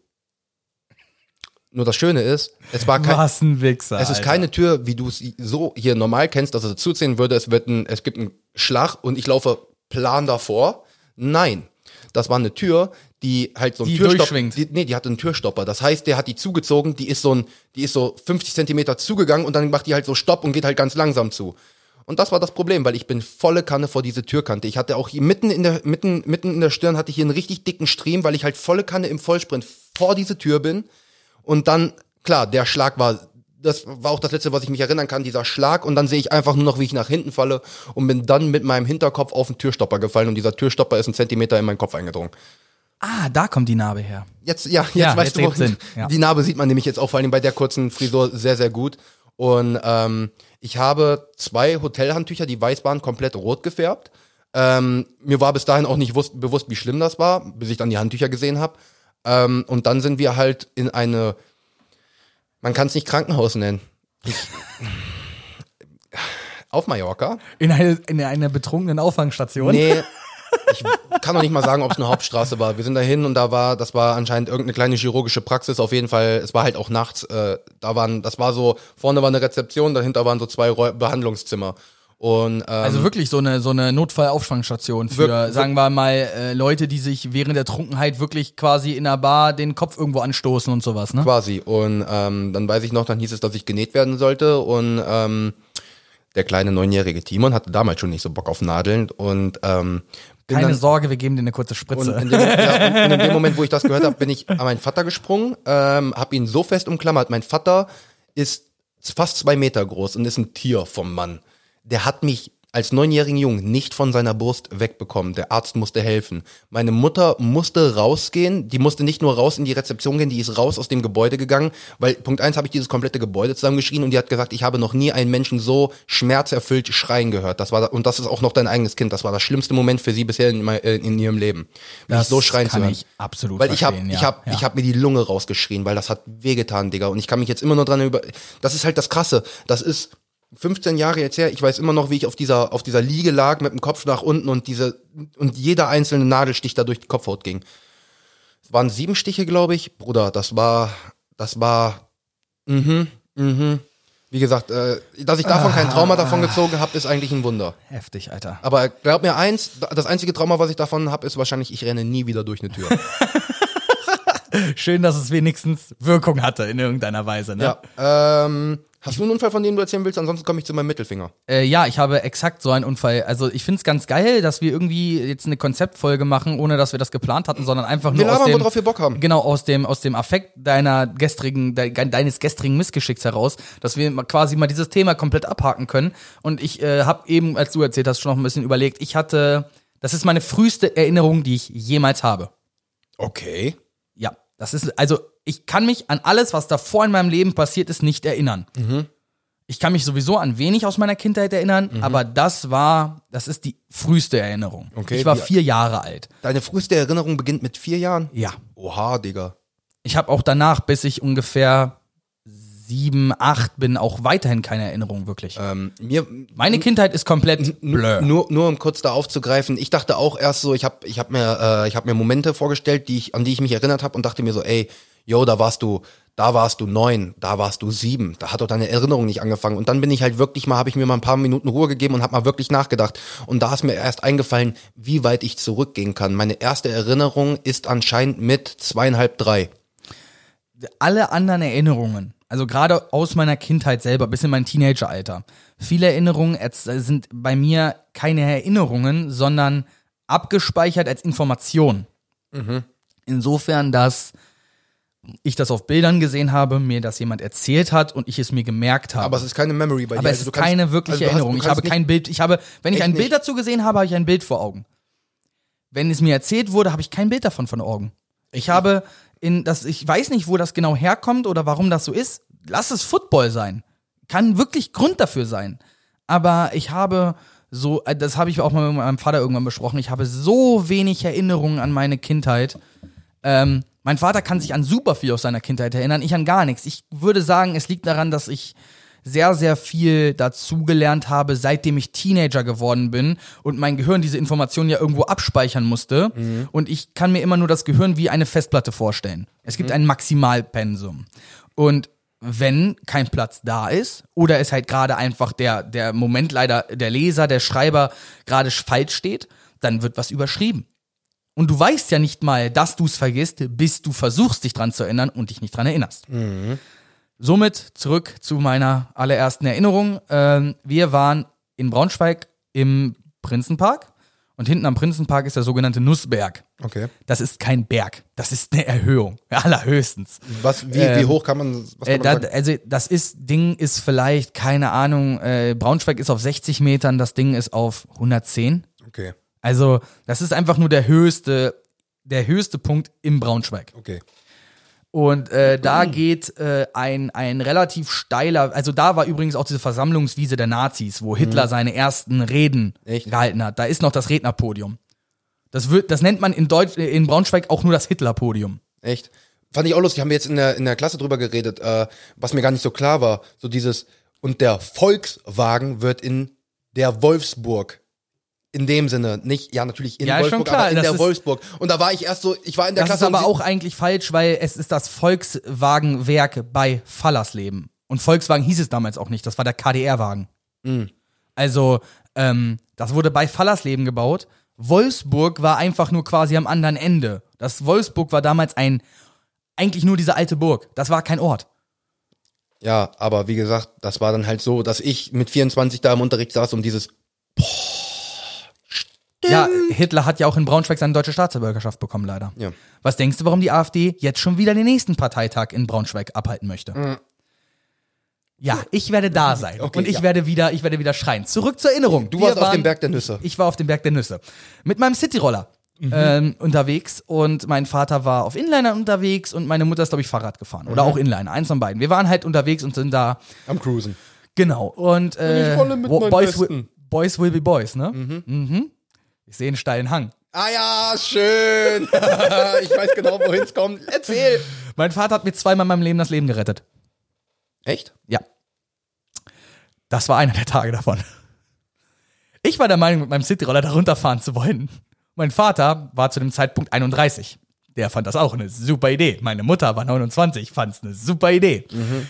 Nur das Schöne ist, es war kein, Was ein Wichser. es ist Alter. keine Tür, wie du es so hier normal kennst, dass es zuziehen würde. Es wird ein, es gibt einen Schlag und ich laufe plan davor. Nein, das war eine Tür, die halt so ein Die Türstopper. Die, nee, die hatte einen Türstopper. Das heißt, der hat die zugezogen. Die ist so ein, die ist so 50 Zentimeter zugegangen und dann macht die halt so Stopp und geht halt ganz langsam zu. Und das war das Problem, weil ich bin volle Kanne vor diese Türkante. Ich hatte auch hier mitten in der mitten mitten in der Stirn hatte ich hier einen richtig dicken Stream, weil ich halt volle Kanne im Vollsprint vor diese Tür bin. Und dann, klar, der Schlag war, das war auch das letzte, was ich mich erinnern kann, dieser Schlag. Und dann sehe ich einfach nur noch, wie ich nach hinten falle und bin dann mit meinem Hinterkopf auf den Türstopper gefallen. Und dieser Türstopper ist einen Zentimeter in meinen Kopf eingedrungen. Ah, da kommt die Narbe her. Jetzt, ja, jetzt Ja, weißt jetzt du, Sinn, ja. die Narbe sieht man nämlich jetzt auch vor allem bei der kurzen Frisur sehr, sehr gut. Und ähm, ich habe zwei Hotelhandtücher, die weiß waren, komplett rot gefärbt. Ähm, mir war bis dahin auch nicht wusst, bewusst, wie schlimm das war, bis ich dann die Handtücher gesehen habe. Ähm, und dann sind wir halt in eine, man kann es nicht Krankenhaus nennen. Ich, auf Mallorca. In eine, in eine betrunkenen Auffangstation. Nee, ich kann noch nicht mal sagen, ob es eine Hauptstraße war. Wir sind dahin und da war, das war anscheinend irgendeine kleine chirurgische Praxis. Auf jeden Fall, es war halt auch nachts. Äh, da waren, das war so, vorne war eine Rezeption, dahinter waren so zwei Räu Behandlungszimmer. Und ähm, Also wirklich so eine, so eine Notfallauffangstation für, Wir- sagen wir mal, äh, Leute, die sich während der Trunkenheit wirklich quasi in der Bar den Kopf irgendwo anstoßen und sowas, ne? quasi. Und ähm, dann weiß ich noch, dann hieß es, dass ich genäht werden sollte. Und ähm, der kleine neunjährige Timon hatte damals schon nicht so Bock auf Nadeln. Und ähm, Keine dann, Sorge, wir geben dir eine kurze Und Spritze. in, dem, ja, und, und in dem Moment, wo ich das gehört habe, bin ich an meinen Vater gesprungen, ähm, habe ihn so fest umklammert. Mein Vater ist fast zwei Meter groß und ist ein Tier vom Mann. Der hat mich als neunjährigen Jungen nicht von seiner Brust wegbekommen. Der Arzt musste helfen. Meine Mutter musste rausgehen. Die musste nicht nur raus in die Rezeption gehen, die ist raus aus dem Gebäude gegangen, weil Punkt eins habe ich dieses komplette Gebäude zusammengeschrien und die hat gesagt, ich habe noch nie einen Menschen so schmerzerfüllt schreien gehört. Das war und das ist auch noch dein eigenes Kind. Das war das schlimmste Moment für sie bisher in, äh, in ihrem Leben. Mich Das so schreien kann zu hören. ich absolut weil ich habe ja, ich habe ja. ich habe mir die Lunge rausgeschrien, weil das hat wehgetan, Digga. Und ich kann mich jetzt immer nur dran über. Das ist halt das Krasse. Das ist 15 Jahre jetzt her. Ich weiß immer noch, wie ich auf dieser auf dieser Liege lag mit dem Kopf nach unten und diese und jeder einzelne Nadelstich da durch die Kopfhaut ging. Es waren sieben Stiche, glaube ich. Bruder, das war das war mhm mhm. Wie gesagt, äh, dass ich davon kein Trauma davon gezogen habe, ist eigentlich ein Wunder. Heftig, Alter. Aber glaub mir eins, das einzige Trauma, was ich davon habe, ist wahrscheinlich, ich renne nie wieder durch eine Tür. Schön, dass es wenigstens Wirkung hatte in irgendeiner Weise, ne? Ja. Ähm, hast du einen Unfall, von dem du erzählen willst? Ansonsten komme ich zu meinem Mittelfinger. Äh, ja, ich habe exakt so einen Unfall. Also ich finde es ganz geil, dass wir irgendwie jetzt eine Konzeptfolge machen, ohne dass wir das geplant hatten, sondern einfach Wir nur aus dem, worauf wir Bock haben. genau aus dem aus dem Affekt deiner gestrigen de, deines gestrigen Missgeschicks heraus, dass wir quasi mal dieses Thema komplett abhaken können. Und ich äh, habe eben, als du erzählt hast, schon noch ein bisschen überlegt. Ich hatte, das ist meine früheste Erinnerung, die ich jemals habe. Okay. Ja, das ist, also ich kann mich an alles, was davor in meinem Leben passiert ist, nicht erinnern. Mhm. Ich kann mich sowieso an wenig aus meiner Kindheit erinnern, aber das war, das ist die früheste Erinnerung. Okay, ich war vier Jahre alt. Deine früheste Erinnerung beginnt mit vier Jahren? Ja. Oha, Digga. Ich habe auch danach, bis ich ungefähr sieben, acht bin, auch weiterhin keine Erinnerung wirklich. Ähm, mir, Meine Kindheit ist komplett blur. nur, nur um kurz da aufzugreifen, ich dachte auch erst so, ich habe ich hab mir, äh, ich hab mir Momente vorgestellt, die ich, an die ich mich erinnert habe und dachte mir so, ey, yo, da warst du, da warst du neun, da warst du sieben, da hat doch deine Erinnerung nicht angefangen. Und dann bin ich halt wirklich mal, habe ich mir mal ein paar Minuten Ruhe gegeben und habe mal wirklich nachgedacht. Und da ist mir erst eingefallen, wie weit ich zurückgehen kann. Meine erste Erinnerung ist anscheinend mit zweieinhalb, drei. alle anderen Erinnerungen, also gerade aus meiner Kindheit selber bis in mein Teenageralter, viele Erinnerungen sind bei mir keine Erinnerungen, sondern abgespeichert als Information. Insofern, dass ich das auf Bildern gesehen habe, mir das jemand erzählt hat und ich es mir gemerkt habe. Aber es ist keine Memory bei dir. Aber es Also ist kannst- keine wirkliche also hast- Erinnerung. du Ich habe kein Bild. Ich habe, wenn ich ein Bild nicht? dazu gesehen habe, habe ich ein Bild vor Augen. Wenn es mir erzählt wurde, habe ich kein Bild davon vor Augen. Ich habe in das, ich weiß nicht, wo das genau herkommt oder warum das so ist. Lass es Football sein. Kann wirklich Grund dafür sein. Aber ich habe so, äh, das habe ich auch mal mit meinem Vater irgendwann besprochen, ich habe so wenig Erinnerungen an meine Kindheit. Ähm, mein Vater kann sich an super viel aus seiner Kindheit erinnern, ich an gar nichts. Ich würde sagen, es liegt daran, dass ich sehr, sehr viel dazugelernt habe, seitdem ich Teenager geworden bin und mein Gehirn diese Informationen ja irgendwo abspeichern musste. Und ich kann mir immer nur das Gehirn wie eine Festplatte vorstellen. Es gibt ein Maximalpensum. Und wenn kein Platz da ist oder es halt gerade einfach der, der Moment leider der Leser, der Schreiber gerade falsch steht, dann wird was überschrieben. Und du weißt ja nicht mal, dass du es vergisst, bis du versuchst, dich dran zu erinnern und dich nicht dran erinnerst. Somit zurück zu meiner allerersten Erinnerung. Ähm, wir waren in Braunschweig im Prinzenpark und hinten am Prinzenpark ist der sogenannte Nussberg. Okay. Das ist kein Berg, das ist eine Erhöhung, allerhöchstens. Was, wie, wie Ähm, hoch kann man, was Äh, kann da, man sagen? also das ist Ding ist vielleicht keine Ahnung. Äh, Braunschweig ist auf 60 Metern, das Ding ist auf 110. Okay, Also das ist einfach nur der höchste, der höchste Punkt im Braunschweig. okay. Und äh, da geht äh, ein, ein relativ steiler, also da war übrigens auch diese Versammlungswiese der Nazis, wo Hitler seine ersten Reden Echt? gehalten hat. Da ist noch das Rednerpodium. Das, wird, das nennt man in, Deutsch, äh, in Braunschweig auch nur das Hitlerpodium. Echt? Fand ich auch lustig, haben wir jetzt in der, in der Klasse drüber geredet, äh, was mir gar nicht so klar war. So dieses, und der Volkswagen wird in der Wolfsburg. In dem Sinne, nicht, ja, natürlich in Ja, Wolfsburg, klar, aber in das der Wolfsburg. Und da war ich erst so, ich war in der Das Klasse. ist aber auch eigentlich falsch, weil es ist das Volkswagenwerk bei Fallersleben. Und Volkswagen hieß es damals auch nicht, das war der KDR-Wagen. Also, ähm, das wurde bei Fallersleben gebaut. Wolfsburg war einfach nur quasi am anderen Ende. Das Wolfsburg war damals ein, eigentlich nur diese alte Burg. Das war kein Ort. Ja, aber wie gesagt, das war dann halt so, dass ich mit 24 da im Unterricht saß und dieses, Ja, Hitler hat ja auch in Braunschweig seine deutsche Staatsbürgerschaft bekommen, leider. Ja. Was denkst du, warum die AfD jetzt schon wieder den nächsten Parteitag in Braunschweig abhalten möchte? Ja, ich werde da sein Okay, und ich ja. werde wieder, ich werde wieder schreien. Zurück zur Erinnerung. du Wir warst auf waren- dem Berg der Nüsse. Ich war auf dem Berg der Nüsse mit meinem Cityroller ähm, unterwegs und mein Vater war auf Inliner unterwegs und meine Mutter ist glaube ich Fahrrad gefahren oder auch Inliner, eins von beiden. Wir waren halt unterwegs und sind da Am Cruisen. genau und äh, Ich rolle mit wo- boys, will, boys will be boys, ne? Mhm. Ich sehe einen steilen Hang. Ah ja, schön. ich weiß genau, wohin es kommt. Erzähl. Mein Vater hat mir zweimal in meinem Leben das Leben gerettet. Echt? Ja. Das war einer der Tage davon. Ich war der Meinung, mit meinem Cityroller da runterfahren zu wollen. Mein Vater war zu dem Zeitpunkt 31. Der fand das auch eine super Idee. Meine Mutter war 29, fand es eine super Idee.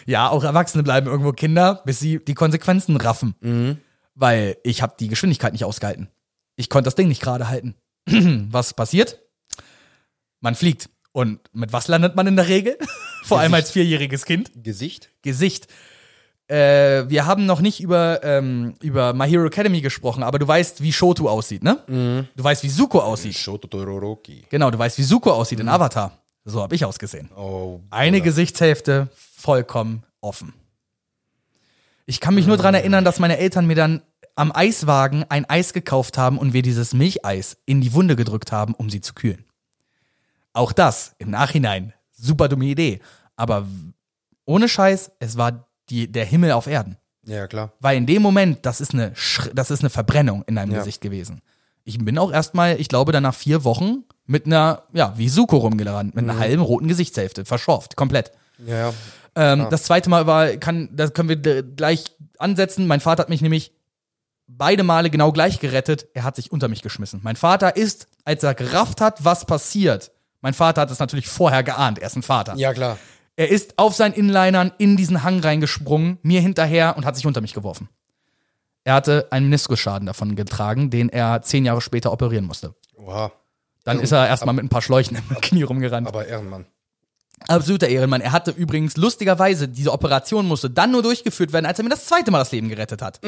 Ja, auch Erwachsene bleiben irgendwo Kinder, bis sie die Konsequenzen raffen. Weil ich habe die Geschwindigkeit nicht ausgehalten. Ich konnte das Ding nicht gerade halten. Was passiert? Man fliegt. Und mit was landet man in der Regel? Vor allem als vierjähriges Kind. Gesicht? Gesicht. Äh, wir haben noch nicht über, ähm, über My Hero Academy gesprochen, aber du weißt, wie Shoto aussieht, ne? Du weißt, wie Suko aussieht. Shoto Todoroki. Genau, du weißt, wie Suko aussieht in Avatar. So habe ich ausgesehen. Oh. Eine Gesichtshälfte vollkommen offen. Ich kann mich nur dran erinnern, dass meine Eltern mir dann am Eiswagen ein Eis gekauft haben und wir dieses Milcheis in die Wunde gedrückt haben, um sie zu kühlen. Auch das im Nachhinein super dumme Idee, aber ohne Scheiß, es war die, der Himmel auf Erden. Ja, klar. Weil in dem Moment, das ist eine, das ist eine Verbrennung in deinem Ja. Gesicht gewesen. Ich bin auch erstmal, ich glaube, dann nach vier Wochen mit einer, ja, wie Suko rumgerannt, mit einer halben roten Gesichtshälfte, verschorft, komplett. Ja, ja. Ähm, Das zweite Mal war, kann, das können wir gleich ansetzen. Mein Vater hat mich nämlich beide Male genau gleich gerettet. Er hat sich unter mich geschmissen. Mein Vater ist, als er gerafft hat, was passiert. Mein Vater hat es natürlich vorher geahnt. Er ist ein Vater. Ja, klar. Er ist auf seinen Inlinern in diesen Hang reingesprungen, mir hinterher und hat sich unter mich geworfen. Er hatte einen Meniskusschaden davon getragen, den er zehn Jahre später operieren musste. Wow. Dann ist er erstmal mit ein paar Schläuchen im Knie rumgerannt. Aber Ehrenmann. Absoluter Ehrenmann. Er hatte übrigens lustigerweise, diese Operation musste dann nur durchgeführt werden, als er mir das zweite Mal das Leben gerettet hat.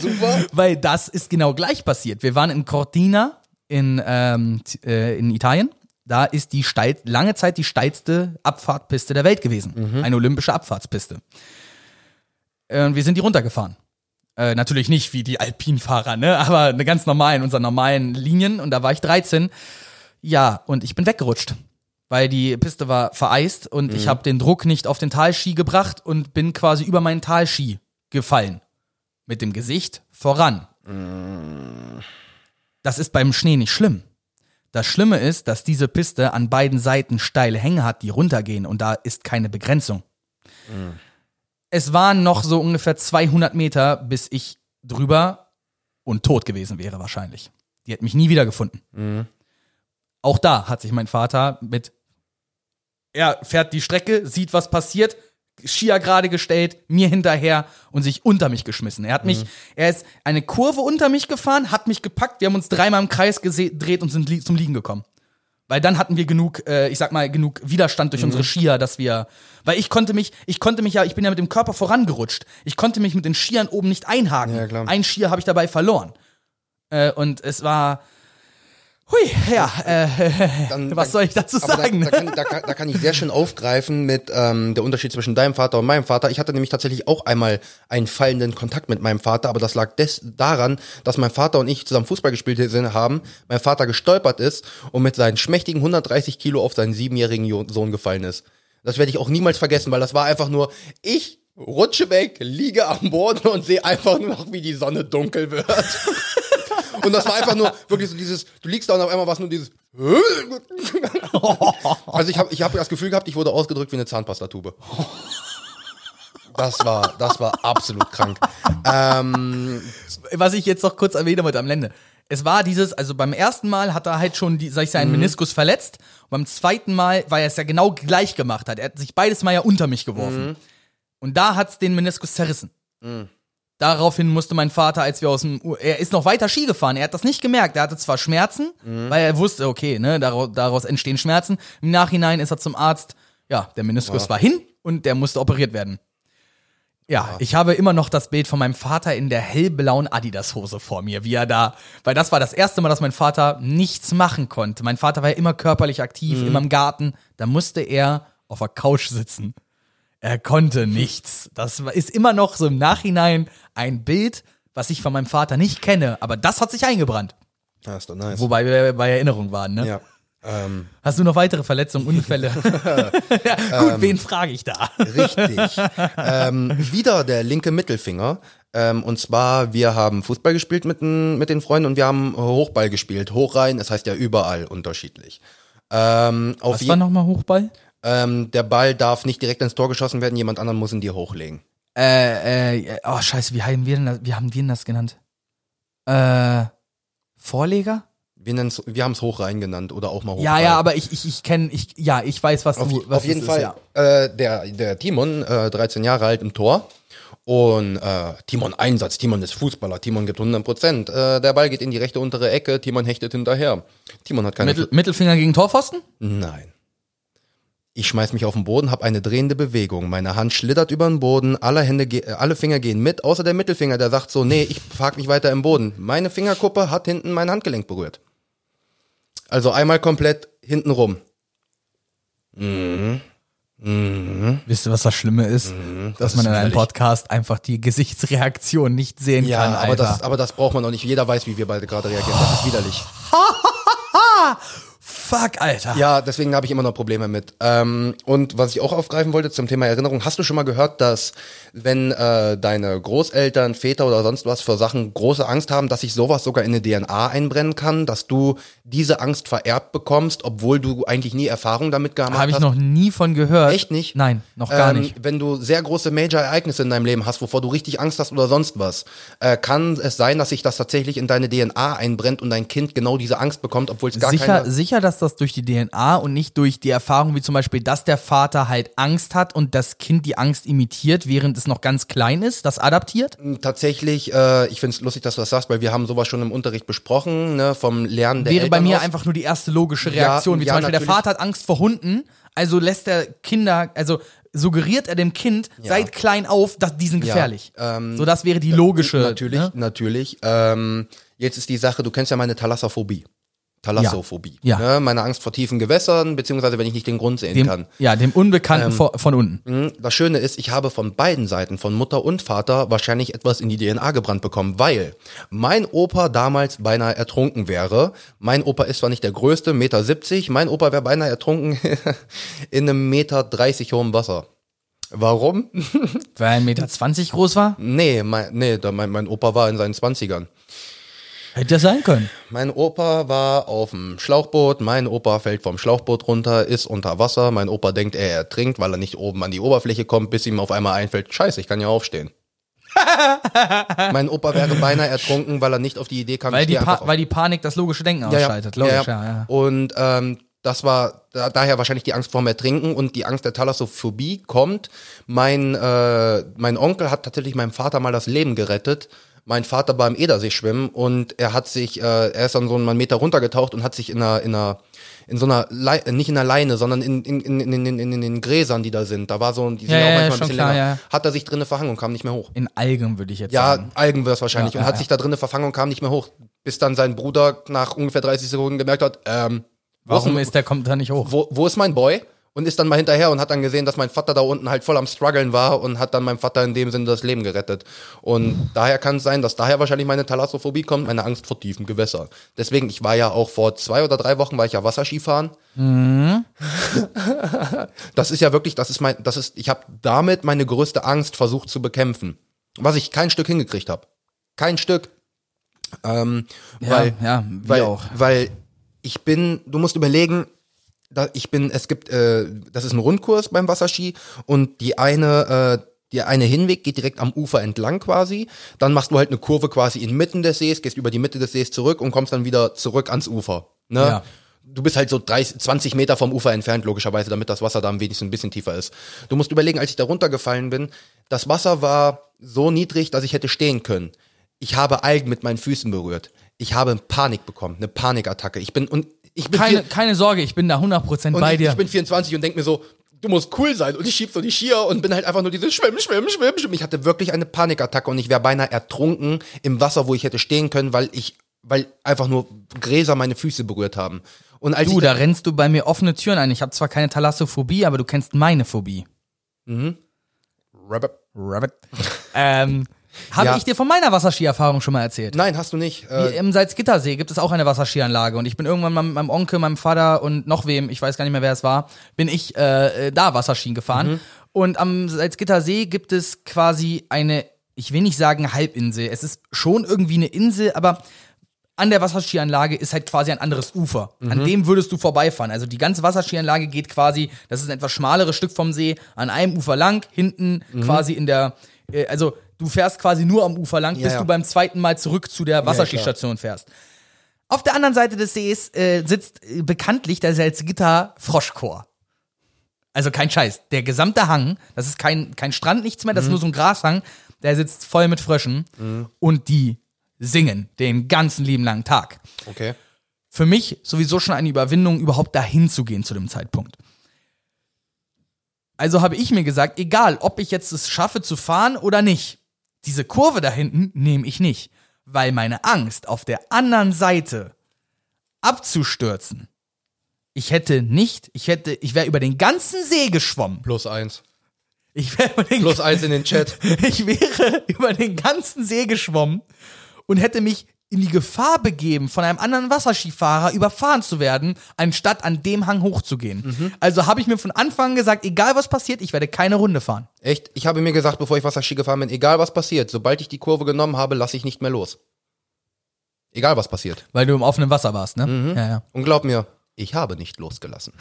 Super. Weil das ist genau gleich passiert. Wir waren in Cortina in, ähm, äh, in Italien. Da ist die steil, lange Zeit die steilste Abfahrtpiste der Welt gewesen. Eine olympische Abfahrtspiste. Äh, und wir sind die runtergefahren. Äh, natürlich nicht wie die Alpinfahrer, ne? aber eine ganz normal in unseren normalen Linien. Und da war ich 13. Ja, und ich bin weggerutscht. Weil die Piste war vereist und ich habe den Druck nicht auf den Talski gebracht und bin quasi über meinen Talski gefallen. Mit dem Gesicht voran. Das ist beim Schnee nicht schlimm. Das Schlimme ist, dass diese Piste an beiden Seiten steile Hänge hat, die runtergehen und da ist keine Begrenzung. Es waren noch so ungefähr 200 Meter, bis ich drüber und tot gewesen wäre wahrscheinlich. Die hätte mich nie wiedergefunden. Auch da hat sich mein Vater mit, er fährt die Strecke, sieht, was passiert, Skier gerade gestellt, mir hinterher und sich unter mich geschmissen. Er hat mich, er ist eine Kurve unter mich gefahren, hat mich gepackt, wir haben uns dreimal im Kreis gedreht und sind li zum Liegen gekommen. Weil dann hatten wir genug, äh, ich sag mal, genug Widerstand durch unsere Skier, dass wir, weil ich konnte mich, ich konnte mich ja, ich bin ja mit dem Körper vorangerutscht. Ich konnte mich mit den Skiern oben nicht einhaken. Ja. Ein Skier habe ich dabei verloren. Äh, und es war, hui, ja, äh, Dann- was soll ich dazu sagen? Da, da, kann, da, kann, da kann ich sehr schön aufgreifen mit ähm, der Unterschied zwischen deinem Vater und meinem Vater. Ich hatte nämlich tatsächlich auch einmal einen fallenden Kontakt mit meinem Vater, aber das lag des, daran, dass mein Vater und ich zusammen Fußball gespielt haben. Mein Vater gestolpert ist und mit seinen schmächtigen 130 Kilo auf seinen siebenjährigen Sohn gefallen ist. Das werde ich auch niemals vergessen, weil das war einfach nur ich rutsche weg, liege am Boden und sehe einfach nur noch, wie die Sonne dunkel wird. Und das war einfach nur wirklich so dieses, du liegst da und auf einmal war es nur dieses. Also ich habe ich hab das Gefühl gehabt, ich wurde ausgedrückt wie eine Zahnpastatube. Das war, das war absolut krank. Ähm, was ich jetzt noch kurz erwähne mit am Ende. Es war dieses, also beim ersten Mal hat er halt schon, die, sag ich, seinen Meniskus verletzt. Und beim zweiten Mal, weil er es ja genau gleich gemacht hat. Er hat sich beides Mal ja unter mich geworfen. Und da hat's den Meniskus zerrissen. Daraufhin musste mein Vater, als wir aus dem, U- er ist noch weiter Ski gefahren. Er hat das nicht gemerkt. Er hatte zwar Schmerzen, weil er wusste, okay, ne, daraus, daraus entstehen Schmerzen. Im Nachhinein ist er zum Arzt. Ja, der Meniskus war hin und der musste operiert werden. Ja, ich habe immer noch das Bild von meinem Vater in der hellblauen Adidas-Hose vor mir, wie er da, weil das war das erste Mal, dass mein Vater nichts machen konnte. Mein Vater war ja immer körperlich aktiv, immer im Garten. Da musste er auf der Couch sitzen. Er konnte nichts. Das ist immer noch so im Nachhinein ein Bild, was ich von meinem Vater nicht kenne, aber das hat sich eingebrannt. ja, ist doch nice. Wobei wir bei Erinnerung waren, ne? Ja. Ähm, Hast du noch weitere Verletzungen, Unfälle? ja, gut, wen frage ich da? richtig. ähm, wieder der linke Mittelfinger. Ähm, und zwar, wir haben Fußball gespielt mit, den- mit den Freunden und wir haben Hochball gespielt. Hochrein, das heißt ja überall unterschiedlich. Ähm, auf Was war nochmal Hochball? Ähm, der Ball darf nicht direkt ins Tor geschossen werden, jemand anderen muss ihn dir hochlegen. Äh, äh, oh scheiße, wie haben wir denn das, wie haben wir denn das genannt? Äh, Vorleger? Wir, nennen's- wir haben es Hochrein genannt oder auch mal Hochball. Ja, ja, aber ich, ich, ich kenne, ich, ja, ich weiß, was Auf, du, was auf jeden Fall. Ist, ja. äh, der, der Timon, äh, 13 Jahre alt im Tor. Und äh, Timon Einsatz, Timon ist Fußballer, Timon gibt 100 Prozent. Äh, der Ball geht in die rechte untere Ecke, Timon hechtet hinterher. Timon hat keine... Mittel, Mittelfinger gegen Torpfosten? Nein. Ich schmeiß mich auf den Boden, habe eine drehende Bewegung. Meine Hand schlittert über den Boden, alle Hände, äh, alle Finger gehen mit, außer der Mittelfinger, der sagt so, nee, ich frag mich weiter im Boden. Meine Fingerkuppe hat hinten mein Handgelenk berührt. Also einmal komplett hinten rum. Wisst ihr, was das Schlimme ist? Dass man ist in einem. Podcast einfach die Gesichtsreaktion nicht sehen Ja, kann, aber Alter. das, aber das braucht man auch nicht. Jeder weiß, wie wir beide gerade reagieren. Das ist widerlich. Fuck, Alter. Ja, deswegen habe ich immer noch Probleme mit. Ähm, und was ich auch aufgreifen wollte zum Thema Erinnerung, hast du schon mal gehört, dass wenn äh, deine Großeltern, Väter oder sonst was für Sachen große Angst haben, dass sich sowas sogar in eine DNA einbrennen kann, dass du diese Angst vererbt bekommst, obwohl du eigentlich nie Erfahrung damit gemacht Habe ich hast? noch nie von gehört. Echt nicht? Nein, noch gar ähm, nicht. Wenn du sehr große Major-Ereignisse in deinem Leben hast, wovor du richtig Angst hast oder sonst was, äh, kann es sein, dass sich das tatsächlich in deine DNA einbrennt und dein Kind genau diese Angst bekommt, obwohl es gar Sicher, keine... sicher, dass das durch die DNA und nicht durch die Erfahrung, wie zum Beispiel, dass der Vater halt Angst hat und das Kind die Angst imitiert, während es noch ganz klein ist, das adaptiert? Tatsächlich, äh, ich finde es lustig, dass du das sagst, weil wir haben sowas schon im Unterricht besprochen, ne, vom Lernen der Wäre Eltern bei mir aus. einfach nur die erste logische Reaktion, wie ja, zum Beispiel der natürlich. Vater hat Angst vor Hunden, also lässt der Kinder, also suggeriert er dem Kind seit klein auf, dass die sind gefährlich. ähm, so, das wäre die logische. Natürlich, Ne? natürlich. Ähm, jetzt ist die Sache, du kennst ja meine Thalassophobie. Thalassophobie. Ja. Ne? Meine Angst vor tiefen Gewässern, beziehungsweise wenn ich nicht den Grund sehen Dem, kann. ja, dem Unbekannten vor, von unten. Mhm. Das Schöne ist, ich habe von beiden Seiten, von Mutter und Vater, wahrscheinlich etwas in die DNA gebrannt bekommen, weil mein Opa damals beinahe ertrunken wäre. Mein Opa ist zwar nicht der größte, Meter 70, mein Opa wäre beinahe ertrunken in einem Meter 30 hohem Wasser. Warum? Weil er 1,20 Meter groß war? Nee, mein, nee mein, mein Opa war in seinen 20ern. Hätte ja sein können. Mein Opa war auf dem Schlauchboot, mein Opa fällt vom Schlauchboot runter, ist unter Wasser, mein Opa denkt, er ertrinkt, weil er nicht oben an die Oberfläche kommt, bis ihm auf einmal einfällt, scheiße, ich kann ja aufstehen. mein Opa wäre beinahe ertrunken, weil er nicht auf die Idee kam, Weil ich die, pa weil die Panik das logische Denken Ja, ja. ausschaltet. Logisch, ja, ja. Und ähm, das war da, daher wahrscheinlich die Angst vorm Ertrinken und die Angst der Thalassophobie kommt. Mein, äh, mein Onkel hat tatsächlich meinem Vater mal das Leben gerettet. Mein Vater war im Edersee schwimmen und er hat sich, äh, er ist dann so einen Meter runtergetaucht und hat sich in einer, in einer, in so einer, Lei äh, nicht in einer Leine, sondern in, in, in, in, in, in, den Gräsern, die da sind. Da war so, die sind Ja, ja, auch ja, manchmal ein schon bisschen klar, länger. ja. Hat er sich drinnen verhangen und kam nicht mehr hoch. In Algen würde ich jetzt Ja, sagen. Algen wäre es wahrscheinlich. Ja, und ja, hat ja. sich da drinnen verfangen und kam nicht mehr hoch. Bis dann sein Bruder nach ungefähr 30 Sekunden gemerkt hat, ähm, Warum ist, ist der kommt da nicht hoch? wo, wo ist mein Boy? Und ist dann mal hinterher und hat dann gesehen, dass mein Vater da unten halt voll am struggeln war und hat dann meinem Vater in dem Sinne das Leben gerettet. Und daher kann es sein, dass daher wahrscheinlich meine Thalassophobie kommt, meine Angst vor tiefen Gewässern. Deswegen, ich war ja auch vor zwei oder drei Wochen war ich ja Wasserskifahren. das ist ja wirklich, das ist mein, das ist, ich habe damit meine größte Angst versucht zu bekämpfen. Was ich kein Stück hingekriegt habe. Kein Stück. Ähm, Ja, weil, ja, weil, auch. Weil ich bin, du musst überlegen, da, ich bin, es gibt, äh, das ist ein Rundkurs beim Wasserski und die eine, äh, der eine Hinweg geht direkt am Ufer entlang quasi. Dann machst du halt eine Kurve quasi inmitten des Sees, gehst über die Mitte des Sees zurück und kommst dann wieder zurück ans Ufer. Ne? Ja. Du bist halt so 30, 20 Meter vom Ufer entfernt, logischerweise, damit das Wasser da am wenigsten ein bisschen tiefer ist. Du musst überlegen, als ich da runtergefallen bin, das Wasser war so niedrig, dass ich hätte stehen können. Ich habe Algen mit meinen Füßen berührt. Ich habe Panik bekommen, eine Panikattacke. Ich bin und ich bin Keine, keine Sorge, ich bin da 100% und bei ich, dir. ich bin 24 und denke mir so, du musst cool sein. Und ich schieb so die Skier und bin halt einfach nur dieses Schwimmen, Schwimmen, Schwimmen, Schwimmen. Ich hatte wirklich eine Panikattacke und ich wäre beinahe ertrunken im Wasser, wo ich hätte stehen können, weil ich, weil einfach nur Gräser meine Füße berührt haben. Und als du, ich da rennst du bei mir offene Türen ein. Ich habe zwar keine Thalassophobie, aber du kennst meine Phobie. Rabbit. Rabbit. ähm, habe Ja. ich dir von meiner Wasserskierfahrung schon mal erzählt? Nein, hast du nicht. Äh, Im Salzgittersee gibt es auch eine Wasserskianlage und ich bin irgendwann mit meinem Onkel, meinem Vater und noch wem, ich weiß gar nicht mehr, wer es war, bin ich äh, äh, da Wasserskien gefahren. Mhm. Und am Salzgittersee gibt es quasi eine, ich will nicht sagen Halbinsel, es ist schon irgendwie eine Insel, aber an der Wasserskianlage ist halt quasi ein anderes Ufer. Mhm. An dem würdest du vorbeifahren. Also die ganze Wasserskianlage geht quasi, das ist ein etwas schmaleres Stück vom See, an einem Ufer lang, hinten Mhm. quasi in der, äh, also du fährst quasi nur am Ufer lang, Ja, bis ja. du beim zweiten Mal zurück zu der Wasserskistation fährst. Auf der anderen Seite des Sees äh, sitzt äh, bekanntlich der Salzgitter Froschchor. Also kein Scheiß. Der gesamte Hang, das ist kein, kein Strand, nichts mehr, das ist nur so ein Grashang, der sitzt voll mit Fröschen und die singen den ganzen lieben langen Tag. okay. Für mich sowieso schon eine Überwindung, überhaupt dahin zu gehen zu dem Zeitpunkt. Also habe ich mir gesagt, egal, ob ich jetzt es schaffe zu fahren oder nicht, diese Kurve da hinten nehme ich nicht, weil meine Angst auf der anderen Seite abzustürzen. Ich hätte nicht, ich hätte, ich wäre über den ganzen See geschwommen. Plus eins. Ich wäre über den Plus eins in den Chat. ich wäre über den ganzen See geschwommen und hätte mich in die Gefahr begeben, von einem anderen Wasserskifahrer überfahren zu werden, anstatt an dem Hang hochzugehen. Also habe ich mir von Anfang an gesagt, egal was passiert, ich werde keine Runde fahren. Echt? Ich habe mir gesagt, bevor ich Wasserski gefahren bin, egal was passiert, sobald ich die Kurve genommen habe, lasse ich nicht mehr los. Egal was passiert. Weil du im offenen Wasser warst, ne? Ja, ja. Und glaub mir, ich habe nicht losgelassen.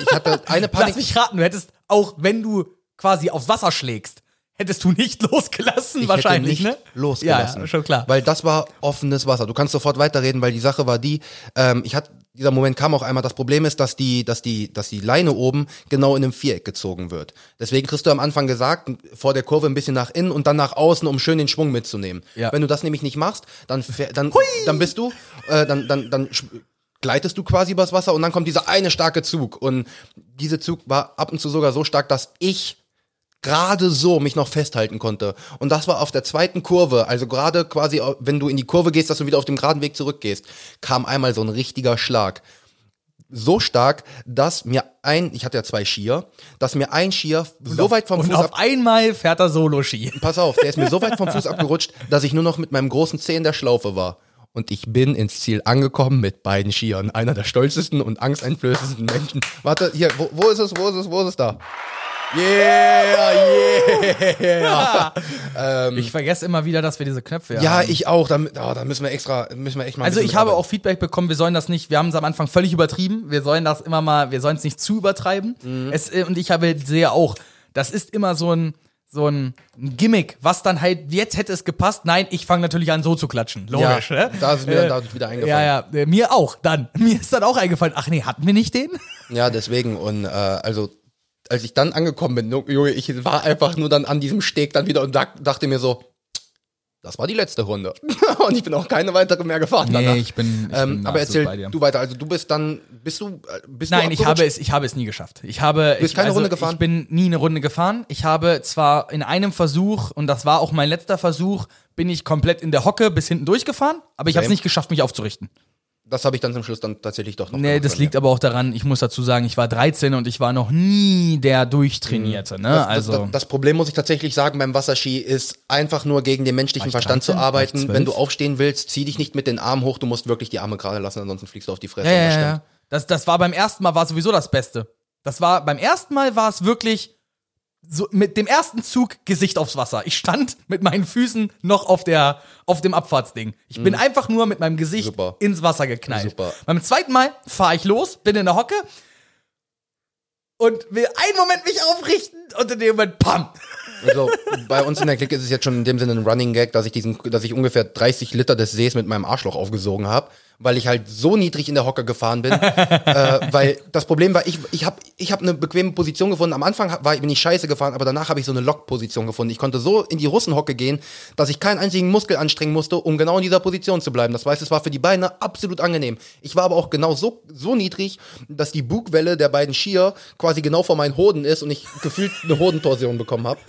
ich hatte eine Lass Panik. mich raten, du hättest, auch wenn du quasi aufs Wasser schlägst, hättest du nicht losgelassen, Ich wahrscheinlich, hätte nicht ne? losgelassen. Ja, schon klar. Weil das war offenes Wasser. Du kannst sofort weiterreden, weil die Sache war die, ähm, ich hatte, dieser Moment kam auch einmal, das Problem ist, dass die, dass die, dass die Leine oben genau in einem Viereck gezogen wird. Deswegen kriegst du am Anfang gesagt, vor der Kurve ein bisschen nach innen und dann nach außen, um schön den Schwung mitzunehmen. Ja. Wenn du das nämlich nicht machst, dann, dann, dann bist du, äh, dann, dann, dann gleitest du quasi übers Wasser und dann kommt dieser eine starke Zug. Und dieser Zug war ab und zu sogar so stark, dass ich gerade so mich noch festhalten konnte. Und das war auf der zweiten Kurve, also gerade quasi, wenn du in die Kurve gehst, dass du wieder auf dem geraden Weg zurückgehst, kam einmal so ein richtiger Schlag. So stark, dass mir ein, ich hatte ja zwei Skier, dass mir ein Skier so weit vom Und Fuß auf einmal fährt er Solo-Ski. Pass auf, der ist mir so weit vom Fuß abgerutscht, dass ich nur noch mit meinem großen Zeh in der Schlaufe war. Und ich bin ins Ziel angekommen mit beiden Skiern. Einer der stolzesten und angsteinflößendsten Menschen. Warte, hier, wo, wo ist es, wo ist es, wo ist es da? Yeah, yeah. Ich vergesse immer wieder, dass wir diese Knöpfe Ja, haben. ich auch. Da, oh, da müssen wir extra, müssen wir echt mal. Also ich habe auch Feedback bekommen, wir sollen das nicht, wir haben es am Anfang völlig übertrieben, wir sollen das immer mal, wir sollen es nicht zu übertreiben. Mhm. Es, äh, und ich habe sehe auch, das ist immer so ein so ein Gimmick, was dann halt, jetzt hätte es gepasst, nein, ich fange natürlich an so zu klatschen, logisch, Ja, ne? da ist mir dann dadurch wieder eingefallen. Ja, ja, äh, mir auch, dann, mir ist dann auch eingefallen, ach nee, hatten wir nicht den? Ja, deswegen. Und äh, also, als ich dann angekommen bin, Junge, ich war einfach nur dann an diesem Steg dann wieder und da, dachte mir so, das war die letzte Runde. und ich bin auch keine weitere mehr gefahren danach. ich bin, ich Ähm, bin aber erzähl du weiter. Also du bist dann, bist du, äh, bist Nein, du ich habe es, ich habe es nie geschafft. Ich habe, bist ich, keine also, Runde gefahren? Ich bin nie eine Runde gefahren. Ich habe zwar in einem Versuch und das war auch mein letzter Versuch, bin ich komplett in der Hocke bis hinten durchgefahren, aber ich habe es nicht geschafft, mich aufzurichten. Das habe ich dann zum Schluss dann tatsächlich doch noch. Nee, das liegt aber auch daran, ich muss dazu sagen, ich war 13 und ich war noch nie der Durchtrainierte, ne? mir. das, also. das, das Problem muss ich tatsächlich sagen beim Wasserski ist einfach nur gegen den menschlichen ich Verstand 13? zu arbeiten. 12? Wenn du aufstehen willst, zieh dich nicht mit den Armen hoch, du musst wirklich die Arme gerade lassen, ansonsten fliegst du auf die Fresse. ja, das ja, ja. Das, das war beim ersten Mal war sowieso das Beste. Das war, beim ersten Mal war es wirklich so, mit dem ersten Zug Gesicht aufs Wasser. Ich stand mit meinen Füßen noch auf der, auf dem Abfahrtsding. Ich bin einfach nur mit meinem Gesicht Mhm. Super. ins Wasser geknallt. Super. Beim zweiten Mal fahre ich los, bin in der Hocke und will einen Moment mich aufrichten und in dem Moment, pam! Also bei uns in der Clique ist es jetzt schon in dem Sinne ein Running Gag, dass ich diesen, dass ich ungefähr 30 Liter des Sees mit meinem Arschloch aufgesogen habe, weil ich halt so niedrig in der Hocke gefahren bin. äh, weil das Problem war, ich, ich habe ich hab eine bequeme Position gefunden. Am Anfang war, bin ich scheiße gefahren, aber danach habe ich so eine Lockposition gefunden. Ich konnte so in die Russenhocke gehen, dass ich keinen einzigen Muskel anstrengen musste, um genau in dieser Position zu bleiben. Das heißt, es war für die Beine absolut angenehm. Ich war aber auch genau so, so niedrig, dass die Bugwelle der beiden Skier quasi genau vor meinen Hoden ist und ich gefühlt eine Hodentorsion bekommen habe.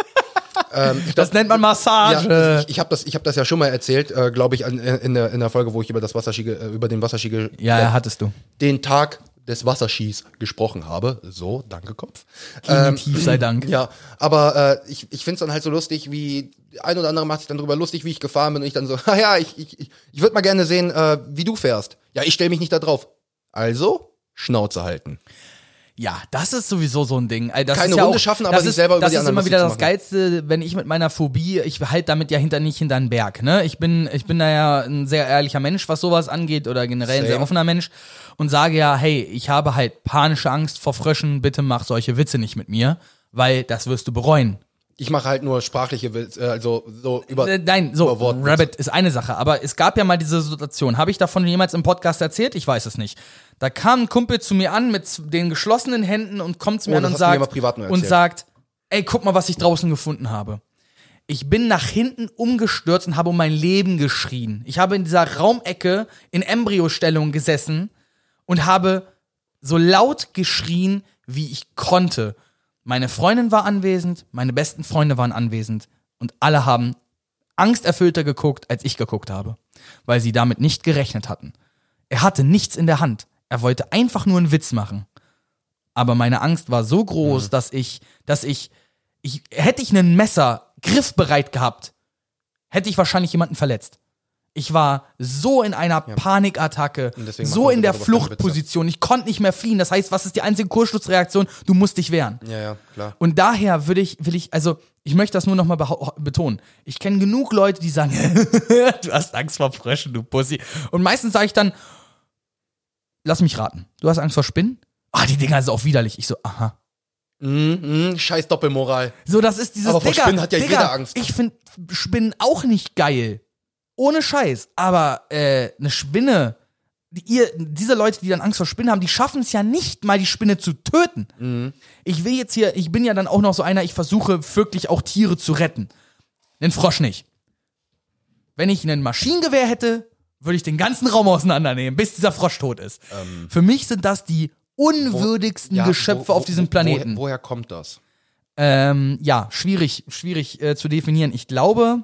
Ähm, ich Das nennt man Massage. ja, ich, ich habe das, ich hab das ja schon mal erzählt, äh, glaube ich, an, in, der, in der Folge, wo ich über das Wasserski, äh, über den Wasserski, ja, ja, hattest du. den Tag des Wasserskis gesprochen habe. So, danke Kopf. Definitiv sei Dank. Ja, aber äh, ich, ich finde es dann halt so lustig, wie ein oder andere macht sich dann drüber lustig, wie ich gefahren bin und ich dann so, ja, ich, ich, ich, ich würde mal gerne sehen, äh, wie du fährst. Ja, ich stelle mich nicht da drauf. Also, Schnauze halten. Ja, das ist sowieso so ein Ding. Das Keine ist ja Runde auch, schaffen, aber das sich ist, selber über das die ist anderen immer lustig wieder zu das. Geilste, wenn ich mit meiner Phobie, ich halt damit ja hinter nicht hinter einen Berg. Ne? Ich bin, ich bin da ja ein sehr ehrlicher Mensch, was sowas angeht oder generell ein sehr offener Mensch und sage ja, hey, ich habe halt panische Angst vor Fröschen. Bitte mach solche Witze nicht mit mir, weil das wirst du bereuen. Ich mache halt nur sprachliche Witze, äh, also so über. Äh, Nein, so, über Wortwitze. Rabbit ist eine Sache, aber es gab ja mal diese Situation. Habe ich davon jemals im Podcast erzählt? Ich weiß es nicht. Da kam ein Kumpel zu mir an mit den geschlossenen Händen und kommt zu mir Oh, an und sagt, und sagt, ey, guck mal, was ich draußen gefunden habe. Ich bin nach hinten umgestürzt und habe um mein Leben geschrien. Ich habe in dieser Raumecke in Embryostellung gesessen und habe so laut geschrien, wie ich konnte. Meine Freundin war anwesend, meine besten Freunde waren anwesend und alle haben angsterfüllter geguckt, als ich geguckt habe, weil sie damit nicht gerechnet hatten. Er hatte nichts in der Hand. Er wollte einfach nur einen Witz machen. Aber meine Angst war so groß, dass ich, dass ich, ich, hätte ich einen Messer griffbereit gehabt, hätte ich wahrscheinlich jemanden verletzt. Ich war so in einer Panikattacke, deswegen macht so in der. Fluchtposition. Ich konnte nicht mehr fliehen. Das heißt, was ist die einzige Kurzschlussreaktion? Du musst dich wehren. Ja, ja, klar. Und daher würde ich, will ich, also ich möchte das nur nochmal betonen. Ich kenne genug Leute, die sagen, du hast Angst vor Fröschen, du Pussy. Und meistens sage ich dann, lass mich raten, du hast Angst vor Spinnen? Ah, die Dinger sind auch widerlich. Ich so, aha. Mhm, mhm, scheiß Doppelmoral. So, das ist dieses Aber vor Digga, Spinnen hat ja Digga, jeder Angst. Ich finde Spinnen auch nicht geil. Ohne Scheiß. Aber äh, eine Spinne, die, ihr, diese Leute, die dann Angst vor Spinnen haben, die schaffen es ja nicht mal, die Spinne zu töten. Mhm. Ich will jetzt hier, ich bin ja dann auch noch so einer, ich versuche wirklich auch Tiere zu retten. Den Frosch nicht. Wenn ich ein Maschinengewehr hätte, würde ich den ganzen Raum auseinandernehmen, bis dieser Frosch tot ist. Für mich sind das die unwürdigsten Ähm. Ja, Geschöpfe wo- auf diesem wo- Planeten. Woher, woher kommt das? Ähm, ja, schwierig, schwierig äh, zu definieren. Ich glaube,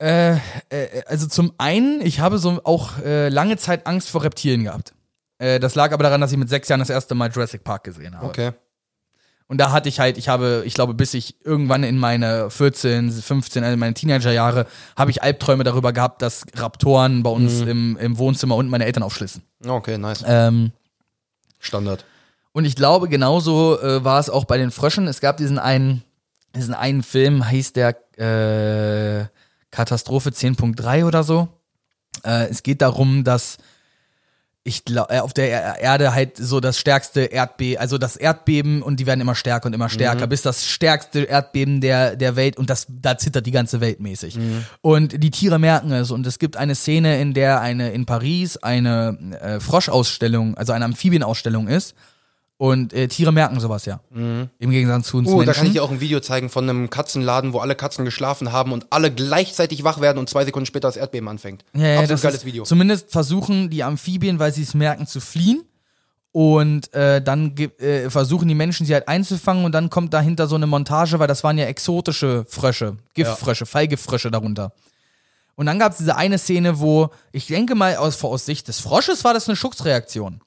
äh, äh, also zum einen, ich habe so auch äh, lange Zeit Angst vor Reptilien gehabt. Äh, das lag aber daran, dass ich mit sechs Jahren das erste Mal Jurassic Park gesehen habe. Okay. Und da hatte ich halt, ich habe, ich glaube, bis ich irgendwann in meine 14, 15, also meine Teenagerjahre, habe ich Albträume darüber gehabt, dass Raptoren bei uns im, im Wohnzimmer unten meine Eltern aufschlissen. Okay, nice. Ähm, Standard. und ich glaube, genauso äh, war es auch bei den Fröschen. Es gab diesen einen, diesen einen Film, hieß der äh, Katastrophe 10.3 oder so. Äh, es geht darum, dass ich glaube, äh, auf der Er- Erde halt so das stärkste Erdbeben, also das Erdbeben und die werden immer stärker und immer stärker, bis das stärkste Erdbeben der, der Welt und das, da zittert die ganze Welt mäßig. Und die Tiere merken es und es gibt eine Szene, in der eine in Paris eine äh, Froschausstellung, also eine Amphibienausstellung ist und äh, Tiere merken sowas ja. Im Gegensatz zu uns Oh, Menschen. da kann ich dir auch ein Video zeigen von einem Katzenladen, wo alle Katzen geschlafen haben und alle gleichzeitig wach werden und zwei Sekunden später das Erdbeben anfängt. Ja, ja, Absolut geiles Video. Zumindest versuchen die Amphibien, weil sie es merken, zu fliehen. Und äh, dann äh, versuchen die Menschen sie halt einzufangen und dann kommt dahinter so eine Montage, weil das waren ja exotische Frösche, Giftfrösche, Fallgiftfrösche darunter. Und dann gab es diese eine Szene, wo, ich denke mal, aus, aus Sicht des Frosches war das eine Schutzreaktion.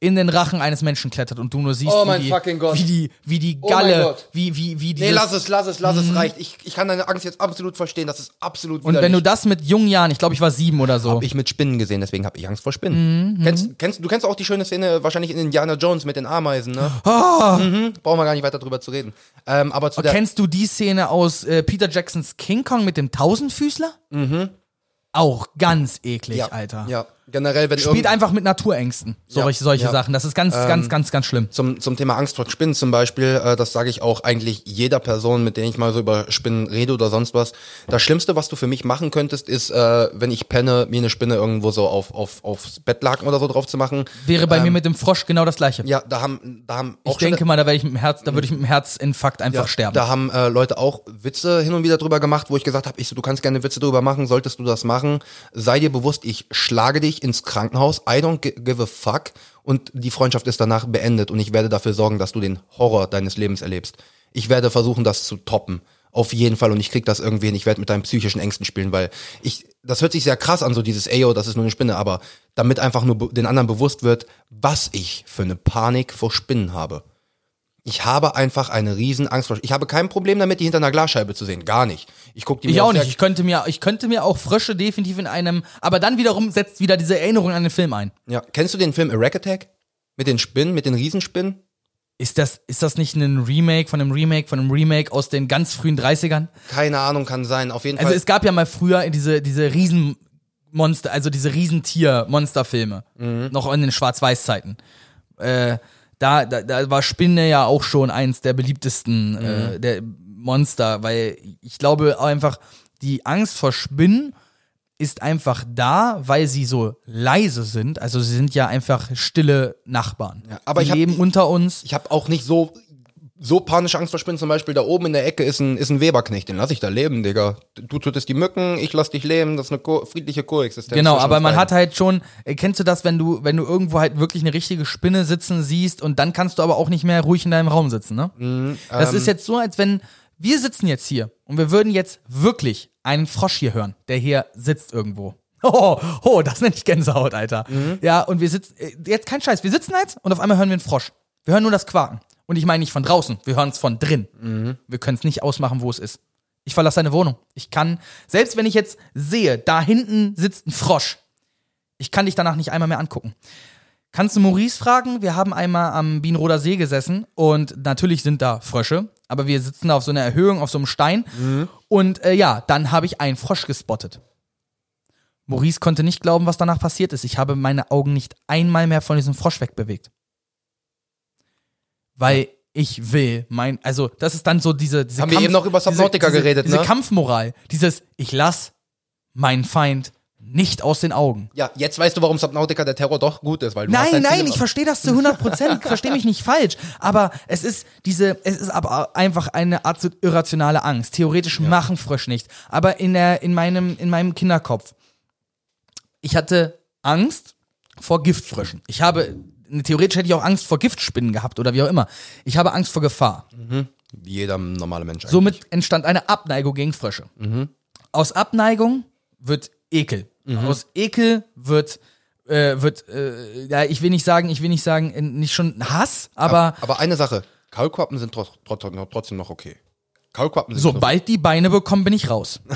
In den Rachen eines Menschen klettert und du nur siehst, Oh wie, die, wie die, wie die Oh mein Galle, Gott. wie, wie, wie Nee, dieses, lass es, lass es, lass es, reicht. Ich, ich kann deine Angst jetzt absolut verstehen. Das ist absolut Und wenn du das mit jungen Jahren, ich glaube, ich war sieben oder so. Hab ich mit Spinnen gesehen, deswegen habe ich Angst vor Spinnen. Mhm, Kennst, kennst, du kennst auch die schöne Szene wahrscheinlich in Indiana Jones mit den Ameisen, ne? Ah. Mhm, brauchen wir gar nicht weiter drüber zu reden. Ähm, aber zu Kennst du die Szene aus äh, Peter Jacksons King Kong mit dem Tausendfüßler? Mhm. Auch ganz eklig, ja, Alter. Ja, generell, wenn Spielt einfach mit Naturängsten. Solche, Ja, solche ja. Sachen. Das ist ganz, ganz, ganz, ganz schlimm. Zum, zum Thema Angst vor Spinnen zum Beispiel, äh, das sage ich auch eigentlich jeder Person, mit der ich mal so über Spinnen rede oder sonst was. Das Schlimmste, was du für mich machen könntest, ist, äh, wenn ich penne, mir eine Spinne irgendwo so auf, auf, aufs Bettlaken oder so drauf zu machen. Wäre bei mir mit dem Frosch genau das gleiche. Ja, da haben, da haben ich auch schon- denke mal, da werde ich mit dem Herz, da würde ich mit dem Herzinfarkt einfach Ja, sterben. Da haben äh, Leute auch Witze hin und wieder drüber gemacht, wo ich gesagt habe, ich so, du kannst gerne Witze drüber machen, solltest du das machen, sei dir bewusst, ich schlage dich ins Krankenhaus, I don't gi- give a fuck und die Freundschaft ist danach beendet und ich werde dafür sorgen, dass du den Horror deines Lebens erlebst. Ich werde versuchen, das zu toppen. Auf jeden Fall und ich krieg das irgendwie hin. Ich werde mit deinen psychischen Ängsten spielen, weil ich, das hört sich sehr krass an, so dieses, ey, yo, das ist nur eine Spinne, aber damit einfach nur den anderen bewusst wird, was ich für eine Panik vor Spinnen habe. Ich habe einfach eine riesen Angst vor. Ich habe kein Problem damit, die hinter einer Glasscheibe zu sehen. Gar nicht. Ich gucke die ich mir auch sehr- nicht. Ich könnte mir, ich könnte mir auch Frösche definitiv in einem, aber dann wiederum setzt wieder diese Erinnerung an den Film ein. Ja. Kennst du den Film A Rack Attack? Mit den Spinnen, mit den Riesenspinnen? Ist das, ist das nicht ein Remake von einem Remake von einem Remake aus den ganz frühen 30ern? Keine Ahnung, kann sein. Auf jeden Also Fall. es gab ja mal früher diese, diese Riesenmonster, also diese Riesentier-Monsterfilme. Noch in den Schwarz-Weiß-Zeiten. Äh, da, da, da war Spinne ja auch schon eins der beliebtesten äh, der Monster, weil ich glaube einfach, die Angst vor Spinnen ist einfach da, weil sie so leise sind. Also sie sind ja einfach stille Nachbarn. Ja, aber die ich hab- leben unter uns. ich habe auch nicht so so panische Angst vor Spinnen. Zum Beispiel da oben in der Ecke ist ein, ist ein Weberknecht. Den lass ich da leben, Digga. Du tötest die Mücken, ich lass dich leben. Das ist eine ko friedliche Koexistenz. Genau, aber man hat halt schon, äh, kennst du das, wenn du, wenn du irgendwo halt wirklich eine richtige Spinne sitzen siehst und dann kannst du aber auch nicht mehr ruhig in deinem Raum sitzen, ne? Mhm, das ähm, ist jetzt so, als wenn wir sitzen jetzt hier und wir würden jetzt wirklich einen Frosch hier hören, der hier sitzt irgendwo. Oh, oh, das nenne ich Gänsehaut, Alter. Mhm. Ja, und wir sitzen, äh, jetzt kein Scheiß, wir sitzen jetzt und auf einmal hören wir einen Frosch. Wir hören nur das Quaken. Und ich meine nicht von draußen, wir hören es von drin. Mhm. Wir können es nicht ausmachen, wo es ist. Ich verlasse deine Wohnung. Ich kann, selbst wenn ich jetzt sehe, da hinten sitzt ein Frosch, ich kann dich danach nicht einmal mehr angucken. Kannst du Maurice fragen? Wir haben einmal am Bienroder See gesessen und natürlich sind da Frösche, aber wir sitzen da auf so einer Erhöhung, auf so einem Stein. Und äh, ja, dann habe ich einen Frosch gespottet. Maurice konnte nicht glauben, was danach passiert ist. Ich habe meine Augen nicht einmal mehr von diesem Frosch wegbewegt. Weil ich will mein, also das ist dann so diese, diese Haben wir eben noch über Subnautica diese, geredet, diese ne? Kampfmoral, dieses ich lass meinen Feind nicht aus den Augen. Ja, jetzt weißt du, warum Subnautica der Terror doch gut ist, weil du Nein, dein nein, Ziel- ich verstehe das zu 100 Prozent. verstehe mich nicht falsch. Aber es ist diese, es ist aber einfach eine Art irrationale Angst. Theoretisch machen Frösche nicht. Aber in der, in meinem, in meinem Kinderkopf. Ich hatte Angst vor Giftfröschen. Ich habe theoretisch hätte ich auch Angst vor Giftspinnen gehabt oder wie auch immer. Ich habe Angst vor Gefahr. Wie jeder normale Mensch. eigentlich. Somit entstand eine Abneigung gegen Frösche. Aus Abneigung wird Ekel. Aus Ekel wird äh, wird äh, ja ich will nicht sagen ich will nicht sagen nicht schon Hass, aber Aber eine Sache, Kaulquappen sind trotz, trotz, trotzdem noch okay. Kaulquappen sind sobald die Beine bekommen, bin ich raus.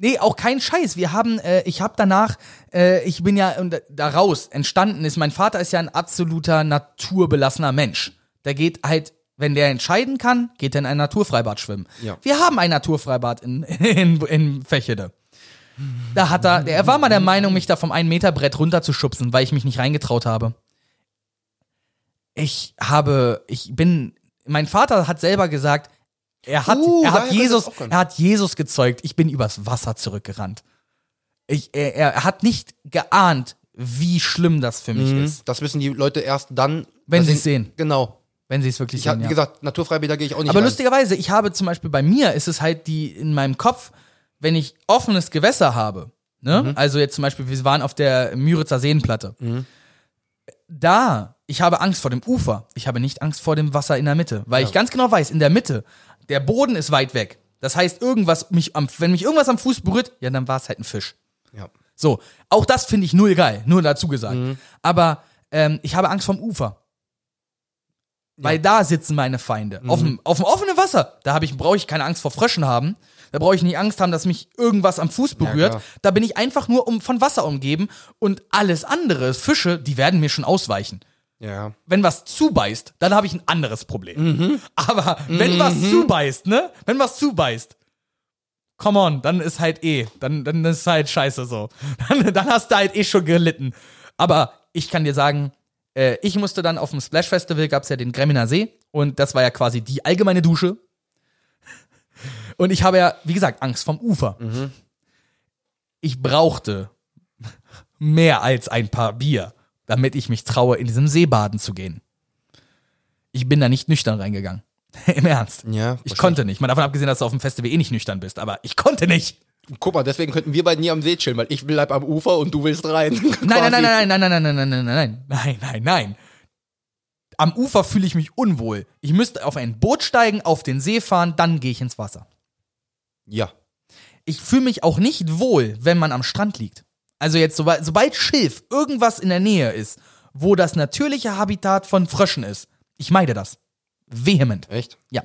Nee, auch kein Scheiß. Wir haben, äh, ich habe danach, äh, ich bin ja und daraus entstanden ist, mein Vater ist ja ein absoluter naturbelassener Mensch. Der geht halt, wenn der entscheiden kann, geht er in ein Naturfreibad schwimmen. Ja. Wir haben ein Naturfreibad in, in, in Fächede. Da hat er, er war mal der Meinung, mich da vom 1 Meter Brett runterzuschubsen, weil ich mich nicht reingetraut habe. Ich habe, ich bin, mein Vater hat selber gesagt, er hat, Uh, er hat Jesus, er hat Jesus gezeugt. Ich bin übers Wasser zurückgerannt. Ich, er, er hat nicht geahnt, wie schlimm das für mich ist, Das wissen die Leute erst dann, Wenn sie es sehen. Genau. wenn sie es wirklich Ich hab, sehen. wie Ja. gesagt, Naturfreibäder gehe ich auch nicht Aber rein. lustigerweise, ich habe zum Beispiel bei mir ist es halt die in meinem Kopf, wenn ich offenes Gewässer habe, ne? Mhm. Also jetzt zum Beispiel, wir waren auf der Müritzer Seenplatte. Da, ich habe Angst vor dem Ufer. Ich habe nicht Angst vor dem Wasser in der Mitte, weil ich ganz genau weiß, in der Mitte, der Boden ist weit weg. Das heißt, irgendwas mich am, wenn mich irgendwas am Fuß berührt, ja, dann war es halt ein Fisch. Ja. So, auch das finde ich null geil, nur dazu gesagt. Mhm. Aber ähm, ich habe Angst vom Ufer. Weil da sitzen meine Feinde. Mhm. Auf, dem, auf dem offenen Wasser, da habe ich, brauche ich keine Angst vor Fröschen haben. Da brauche ich nicht Angst haben, dass mich irgendwas am Fuß berührt. klar. da bin ich einfach nur um, von Wasser umgeben und alles andere, Fische, die werden mir schon ausweichen. Ja. Wenn was zubeißt, dann habe ich ein anderes Problem. Mhm. Aber wenn was zubeißt, ne? Wenn was zubeißt, come on, dann ist halt eh, dann, dann ist halt scheiße so. Dann, dann hast du halt eh schon gelitten. Aber ich kann dir sagen, äh, ich musste dann auf dem Splash Festival, gab's ja den Gremminer See und das war ja quasi die allgemeine Dusche. Und ich habe ja, wie gesagt, Angst vom Ufer. Ich brauchte mehr als ein paar Bier, damit ich mich traue, in diesem See baden zu gehen. Ich bin da nicht nüchtern reingegangen. Im Ernst. Ja, Ich konnte nicht. Mal davon abgesehen, dass du auf dem Festival eh nicht nüchtern bist, aber ich konnte nicht. Guck mal, deswegen könnten wir beide nie am See chillen, weil ich bleib am Ufer und du willst rein. Nein, nein, nein, nein, nein, nein, nein, nein, nein, nein, nein, nein, nein, nein. Am Ufer fühle ich mich unwohl. Ich müsste auf ein Boot steigen, auf den See fahren, dann gehe ich ins Wasser. Ja. Ich fühle mich auch nicht wohl, wenn man am Strand liegt. Also jetzt, sobald, sobald Schilf irgendwas in der Nähe ist, wo das natürliche Habitat von Fröschen ist, ich meide das. Vehement. Echt? Ja.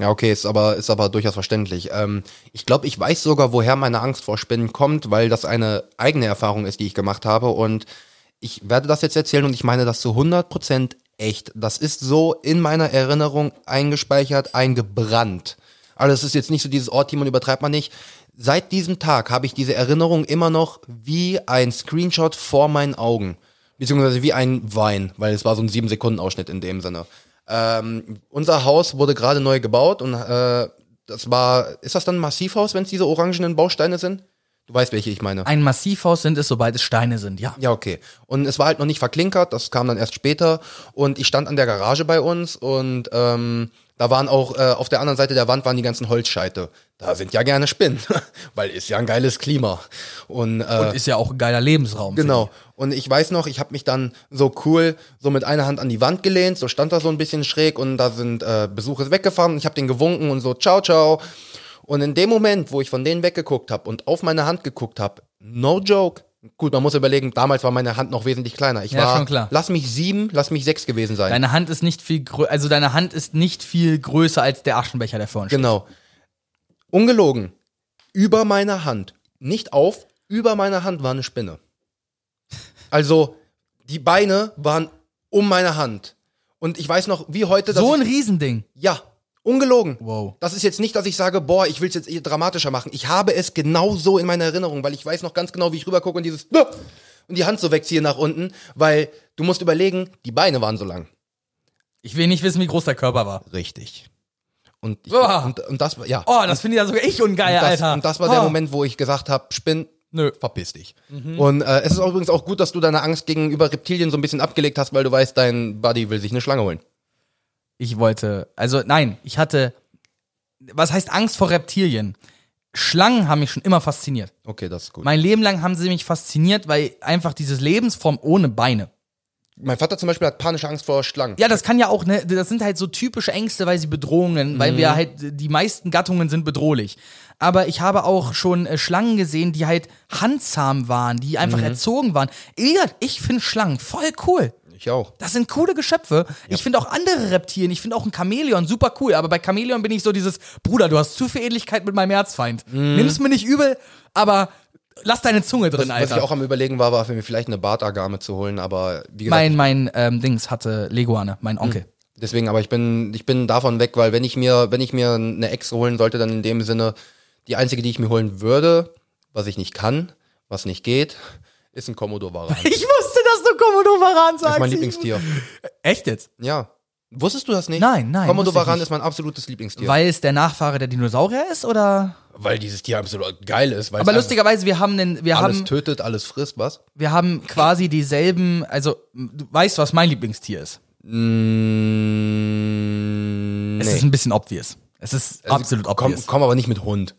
Ja, okay, ist aber, ist aber durchaus verständlich. Ähm, ich glaube, ich weiß sogar, woher meine Angst vor Spinnen kommt, weil das eine eigene Erfahrung ist, die ich gemacht habe. Und ich werde das jetzt erzählen und ich meine das zu 100% echt. Das ist so in meiner Erinnerung eingespeichert, eingebrannt. Also es ist jetzt nicht so dieses Ort, Timon übertreibt man nicht. Seit diesem Tag habe ich diese Erinnerung immer noch wie ein Screenshot vor meinen Augen. Beziehungsweise wie ein Wein, weil es war so ein 7-Sekunden-Ausschnitt in dem Sinne. Ähm, unser Haus wurde gerade neu gebaut und äh, das war, ist das dann ein Massivhaus, wenn es diese orangenen Bausteine sind? Du weißt, welche ich meine. Ein Massivhaus sind es, sobald es Steine sind, ja. Ja, okay. Und es war halt noch nicht verklinkert, das kam dann erst später. Und ich stand an der Garage bei uns und ähm, da waren auch, äh, auf der anderen Seite der Wand waren die ganzen Holzscheite. Da sind ja gerne Spinnen, weil ist ja ein geiles Klima. Und, äh, Und ist ja auch ein geiler Lebensraum. Genau. Und ich weiß noch, ich habe mich dann so cool so mit einer Hand an die Wand gelehnt, so stand da so ein bisschen schräg und da sind äh, Besucher weggefahren und ich habe den gewunken und so ciao ciao. Und in dem Moment, wo ich von denen weggeguckt habe und auf meine Hand geguckt habe, no joke. Gut, man muss überlegen, damals war meine Hand noch wesentlich kleiner. Ich Ja, war, schon klar. lass mich sieben, lass mich sechs gewesen sein. Deine Hand ist nicht viel größer, also deine Hand ist nicht viel größer als der Aschenbecher, der vorne steht. Genau. Ungelogen. Über meiner Hand. Nicht auf, über meiner Hand war eine Spinne. Also, die Beine waren um meine Hand. Und ich weiß noch, wie heute So ein ich, Riesending. Ja, ungelogen. Wow. Das ist jetzt nicht, dass ich sage, boah, ich will es jetzt dramatischer machen. Ich habe es genau so in meiner Erinnerung, weil ich weiß noch ganz genau, wie ich rübergucke und dieses und die Hand so wegziehe nach unten, weil du musst überlegen, die Beine waren so lang. Ich will nicht wissen, wie groß der Körper war. Richtig. Und, ich, Uah. und, und das, ja. Oh, das finde ich ja sogar ich ungeil, Und das, Alter. Und das war der Oh. Moment, wo ich gesagt habe, Spinn, Nö. verpiss dich. Und äh, es ist übrigens auch gut, dass du deine Angst gegenüber Reptilien so ein bisschen abgelegt hast, weil du weißt, dein Buddy will sich eine Schlange holen. Ich wollte, also nein, ich hatte, was heißt Angst vor Reptilien? Schlangen haben mich schon immer fasziniert. Okay, das ist gut. Mein Leben lang haben sie mich fasziniert, weil einfach dieses Lebensform ohne Beine. Mein Vater zum Beispiel hat panische Angst vor Schlangen. Ja, das kann ja auch, ne, das sind halt so typische Ängste, weil sie Bedrohungen, weil Mhm. wir halt, die meisten Gattungen sind bedrohlich. Aber ich habe auch schon äh, Schlangen gesehen, die halt handzahm waren, die Mhm. einfach erzogen waren. Ja, ich finde Schlangen voll cool. Ich auch. Das sind coole Geschöpfe. Ich finde auch andere Reptilien, ich finde auch ein Chamäleon super cool, aber bei Chamäleon bin ich so dieses, Bruder, du hast zu viel Ähnlichkeit mit meinem Erzfeind. Nimm's mir nicht übel, aber lass deine Zunge drin, Mhm. Was ich Alter. auch am überlegen war, war für mir vielleicht eine Bartagame zu holen, aber wie gesagt, Mein, mein ähm, Dings hatte Leguane, mein Onkel. deswegen, aber ich bin, ich bin davon weg, weil wenn ich mir, wenn ich mir eine Ex holen sollte, dann in dem Sinne, die einzige, die ich mir holen würde, was ich nicht kann, was nicht geht, ist ein Komodo Varan. Ich wusste, Komodo Varan sagst. ist mein Lieblingstier. Echt jetzt? Ja. Wusstest du das nicht? Nein, nein, Komodo Varan nicht. ist mein absolutes Lieblingstier. Weil es der Nachfahre der Dinosaurier ist, oder? Weil dieses Tier absolut geil ist. Weil Aber lustigerweise, wir haben einen, wir alles haben, tötet, alles frisst, was? wir haben quasi dieselben, also, du weißt, was mein Lieblingstier ist. Mm, Es nee. ist ein bisschen obvious. Es ist absolut komm, obvious. komm aber nicht mit Hund.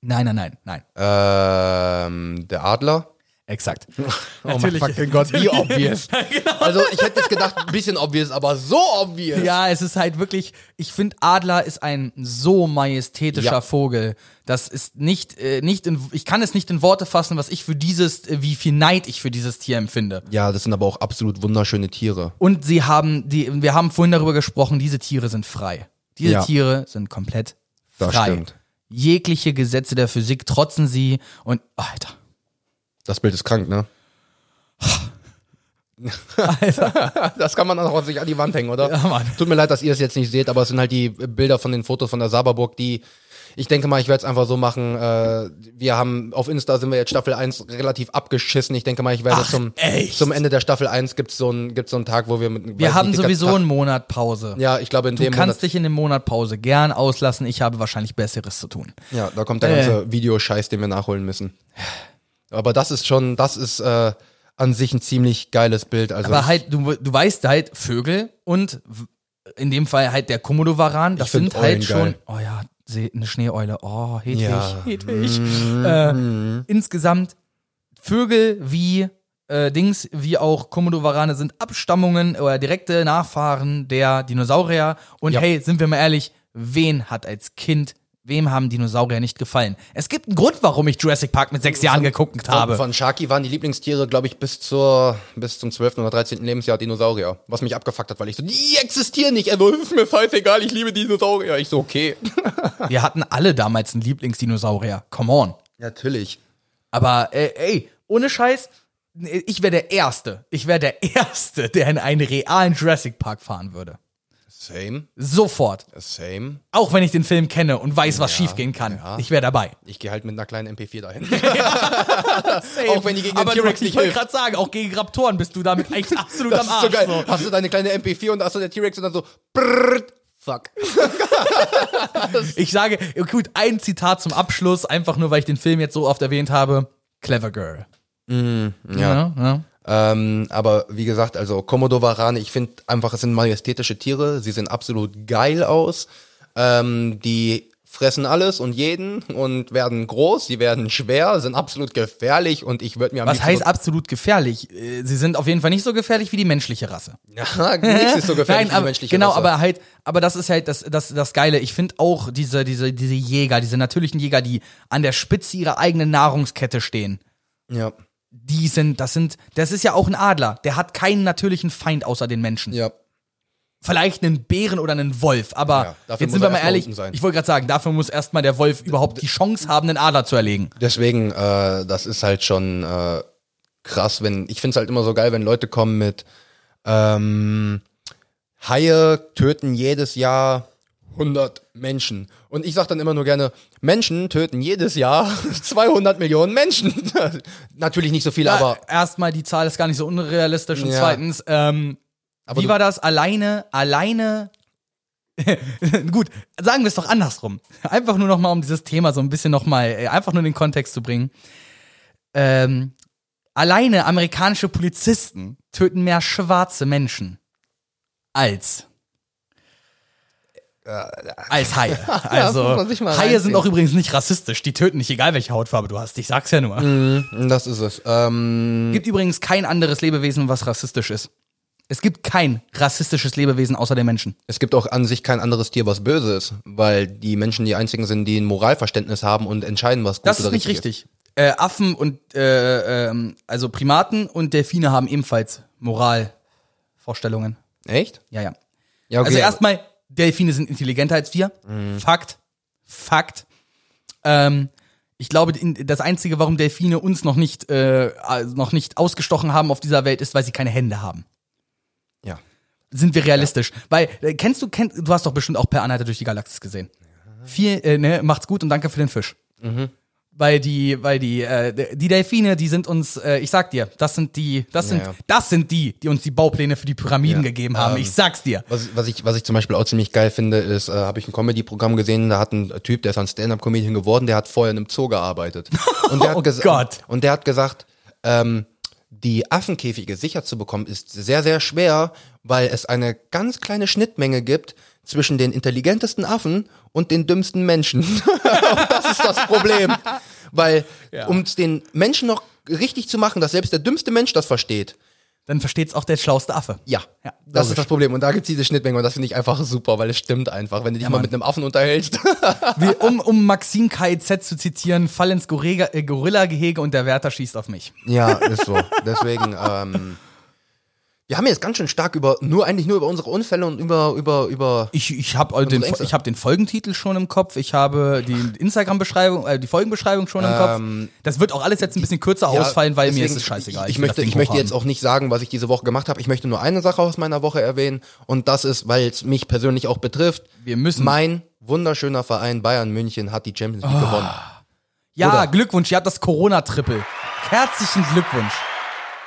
Nein, nein, nein, nein. Ähm, der Adler. Exakt. Oh mein fucking Gott, wie obvious. Genau. Also ich hätte jetzt gedacht, ein bisschen obvious, aber so obvious. Ja, es ist halt wirklich, ich finde, Adler ist ein so majestätischer Ja. Vogel. Das ist nicht, äh, nicht in, ich kann es nicht in Worte fassen, was ich für dieses, äh, wie viel Neid ich für dieses Tier empfinde. Ja, das sind aber auch absolut wunderschöne Tiere. Und sie haben, die, wir haben vorhin darüber gesprochen, diese Tiere sind frei. Diese Ja. Tiere sind komplett Das frei. stimmt. Jegliche Gesetze der Physik trotzen sie und, Alter. Das Bild ist krank, ne? Alter. Das kann man auch sich an die Wand hängen, oder? Ja, Mann. Tut mir leid, dass ihr es jetzt nicht seht, aber es sind halt die Bilder von den Fotos von der Saberburg, die ich denke mal, ich werde es einfach so machen. Äh, wir haben auf Insta sind wir jetzt Staffel 1 relativ abgeschissen. Ich denke mal, ich werde Ach, zum, echt? zum Ende der Staffel 1 gibt's so einen gibt's so einen Tag, wo wir mit Wir haben nicht, sowieso einen Monat Pause. Ja, ich glaube in Du dem kannst Monat. dich in dem Monat Pause gern auslassen. Ich habe wahrscheinlich Besseres zu tun. Ja, da kommt der Äh. ganze Videoscheiß, den wir nachholen müssen. Aber das ist schon, das ist äh, an sich ein ziemlich geiles Bild. Also Aber halt, du, du weißt halt, Vögel und in dem Fall halt der Komodowaran, das sind halt Eulen schon, geil. oh ja, eine Schneeeule, oh, Hedwig, Ja. Hedwig. Äh, insgesamt Vögel wie äh, Dings, wie auch Komodowarane sind Abstammungen oder direkte Nachfahren der Dinosaurier. Und Ja. hey, sind wir mal ehrlich, wen hat als Kind, wem haben Dinosaurier nicht gefallen? Es gibt einen Grund, warum ich Jurassic Park mit sechs Jahren geguckt habe. von Sharky waren die Lieblingstiere, glaube ich, bis zur bis zum 12. oder 13. Lebensjahr Dinosaurier. Was mich abgefuckt hat, weil ich so, die existieren nicht. Also, ist mir scheißegal, ich liebe Dinosaurier. Ich so, okay. Wir hatten alle damals einen Lieblingsdinosaurier. Come on. Natürlich. Aber äh, ey, ohne Scheiß, ich wäre der Erste. Ich wäre der Erste, der in einen realen Jurassic Park fahren würde. Same, Sofort. same. Auch wenn ich den Film kenne und weiß, was schiefgehen kann. ja. Ich wäre dabei. Ich gehe halt mit einer kleinen MP4 dahin. Auch wenn die gegen den T-Rex ich nicht wollte hilft. gerade sagen, auch gegen Raptoren bist du damit eigentlich absolut Das am ist so Arsch. geil. Hast du deine kleine MP4 und hast du der T-Rex und dann so, brrrt, fuck. Ich sage, gut, ein Zitat zum Abschluss, einfach nur, weil ich den Film jetzt so oft erwähnt habe. Clever Girl. Ja. Ja, ja. Ähm, aber wie gesagt, also Komodowarane, ich finde einfach, es sind majestätische Tiere, sie sehen absolut geil aus. Ähm, die fressen alles und jeden und werden groß, sie werden schwer, sind absolut gefährlich und ich würde mir am Was heißt absolut gefährlich? Äh, Sie sind auf jeden Fall nicht so gefährlich wie die menschliche Rasse. ja, nichts ist so gefährlich Nein, wie die menschliche genau, Rasse. aber halt, aber das ist halt das, das, das Geile. Ich finde auch diese, diese, diese Jäger, diese natürlichen Jäger, die an der Spitze ihrer eigenen Nahrungskette stehen. ja, Die sind, das sind, das ist ja auch ein Adler. Der hat keinen natürlichen Feind außer den Menschen. ja. Vielleicht einen Bären oder einen Wolf, aber Ja, jetzt sind wir mal ehrlich, ich wollte gerade sagen, dafür muss erstmal der Wolf überhaupt die Chance haben, einen Adler zu erlegen. Deswegen, äh, das ist halt schon äh, krass, wenn, ich finde es halt immer so geil, wenn Leute kommen mit ähm, Haie töten jedes Jahr 100 Menschen. Und ich sag dann immer nur gerne, Menschen töten jedes Jahr 200 Millionen Menschen. Natürlich nicht so viele, aber erstmal die Zahl ist gar nicht so unrealistisch und Ja. zweitens, ähm, Aber wie war das? Alleine, alleine. Gut, sagen wir es doch andersrum. Einfach nur noch mal, um dieses Thema so ein bisschen noch mal, äh, einfach nur in den Kontext zu bringen. Ähm, alleine amerikanische Polizisten töten mehr schwarze Menschen als als Haie. Also mal Haie sind auch übrigens nicht rassistisch. Die töten nicht, egal welche Hautfarbe du hast. Ich sag's ja nur. das ist es. Ähm, Gibt übrigens kein anderes Lebewesen, was rassistisch ist. Es gibt kein rassistisches Lebewesen außer den Menschen. Es gibt auch an sich kein anderes Tier, was böse ist, weil die Menschen die einzigen sind, die ein Moralverständnis haben und entscheiden, was gut Das oder ist nicht richtig richtig. Äh, Affen und äh, ähm, also Primaten und Delfine haben ebenfalls Moralvorstellungen. ist. Echt? Ja, ja. Ja, Also erstmal, Delfine sind intelligenter als wir. Fakt. Fakt. Ähm, ich glaube, das Einzige, warum Delfine uns noch nicht, äh, also noch nicht ausgestochen haben auf dieser Welt, ist, weil sie keine Hände haben. Ja. Sind wir realistisch? Weil, äh, kennst du, kennst, du hast doch bestimmt auch Per Anhalter durch die Galaxis gesehen. Viel, äh, ne, macht's gut und danke für den Fisch. Weil die, weil die, äh, die Delfine, die sind uns, äh, ich sag dir, das sind die, das sind, Ja. das sind die, die uns die Baupläne für die Pyramiden Ja. gegeben haben. Ähm, ich sag's dir. Was, was, ich, was ich zum Beispiel auch ziemlich geil finde, ist, äh, habe ich ein Comedy-Programm gesehen, da hat ein Typ, der ist ein Stand-Up-Comedian geworden, der hat vorher in einem Zoo gearbeitet. Und der Oh hat gesa- Gott. Und der hat gesagt, ähm, die Affenkäfige sicher zu bekommen, ist sehr, sehr schwer, weil es eine ganz kleine Schnittmenge gibt zwischen den intelligentesten Affen und den dümmsten Menschen. und das ist das Problem. Weil, um es den Menschen noch richtig zu machen, dass selbst der dümmste Mensch das versteht, Dann versteht's auch der schlauste Affe. ja, Ja, das logisch. ist das Problem. Und da gibt's diese Schnittmenge und das finde ich einfach super, weil es stimmt einfach. Wenn du dich mal Mann. mit einem Affen unterhältst. Wie, um, um Maxim KIZ zu zitieren, fall ins Gorilla- äh, Gorilla-Gehege und der Wärter schießt auf mich. ja, ist so. Deswegen, ähm, wir haben jetzt ganz schön stark über, nur eigentlich nur über unsere Unfälle und über, über, über. Ich, ich habe den, Ängste. ich hab den Folgentitel schon im Kopf, ich habe die Instagram-Beschreibung, äh, die Folgenbeschreibung schon im Kopf. Das wird auch alles jetzt ein bisschen kürzer Ja, ausfallen, weil mir ist deswegen, es scheißegal. Ich, ich möchte, ich möchte jetzt auch nicht sagen, was ich diese Woche gemacht habe. Ich möchte nur eine Sache aus meiner Woche erwähnen. Und das ist, weil es mich persönlich auch betrifft. Wir müssen- Mein wunderschöner Verein Bayern München hat die Champions League gewonnen. Ja, Oder? Glückwunsch, ihr habt das Corona-Triple. Herzlichen Glückwunsch.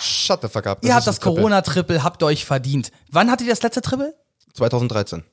Shut the fuck up. Ihr habt das. Corona-Triple, habt ihr euch verdient. Wann hattet ihr das letzte Triple? 2013.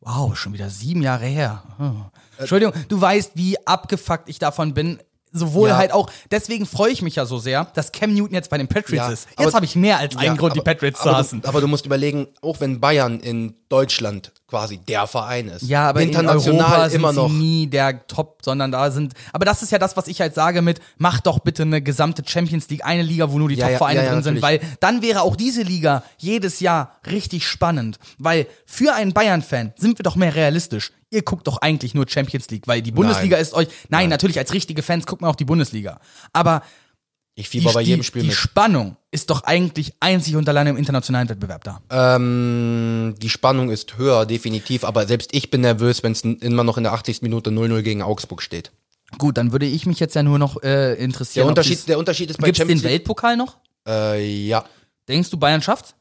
Wow, schon wieder sieben Jahre her. Oh. Entschuldigung, du weißt, wie abgefuckt ich davon bin. Sowohl Ja. halt auch, deswegen freue ich mich ja so sehr, dass Cam Newton jetzt bei den Patriots Ja, ist. aber- Jetzt habe ich mehr als einen Ja, Grund, die aber- Patriots aber zu hassen. Du, aber du musst überlegen, auch wenn Bayern in Deutschland quasi der Verein ist. Ja, aber international in Europa sind immer noch. nie der Top, sondern da sind. Aber das ist ja das, was ich halt sage mit, mach doch bitte eine gesamte Champions League, eine Liga, wo nur die Ja, Top-Vereine ja, ja, drin sind, weil dann wäre auch diese Liga jedes Jahr richtig spannend. Weil für einen Bayern-Fan sind wir doch mehr realistisch. Ihr guckt doch eigentlich nur Champions League, weil die Bundesliga ist euch. Nein, natürlich, als richtige Fans guckt man auch die Bundesliga. Aber Ich die, fieber bei jedem die, Spiel die mit. Spannung ist doch eigentlich einzig und allein im internationalen Wettbewerb da. Ähm, die Spannung ist höher, definitiv, aber selbst ich bin nervös, wenn es immer noch in der 80. Minute 0-0 gegen Augsburg steht. Gut, dann würde ich mich jetzt ja nur noch äh, Der interessieren. ob Unterschied, der Unterschied ist bei Gibt's den Champions League. Weltpokal noch? Äh, ja. Denkst du, Bayern schafft's?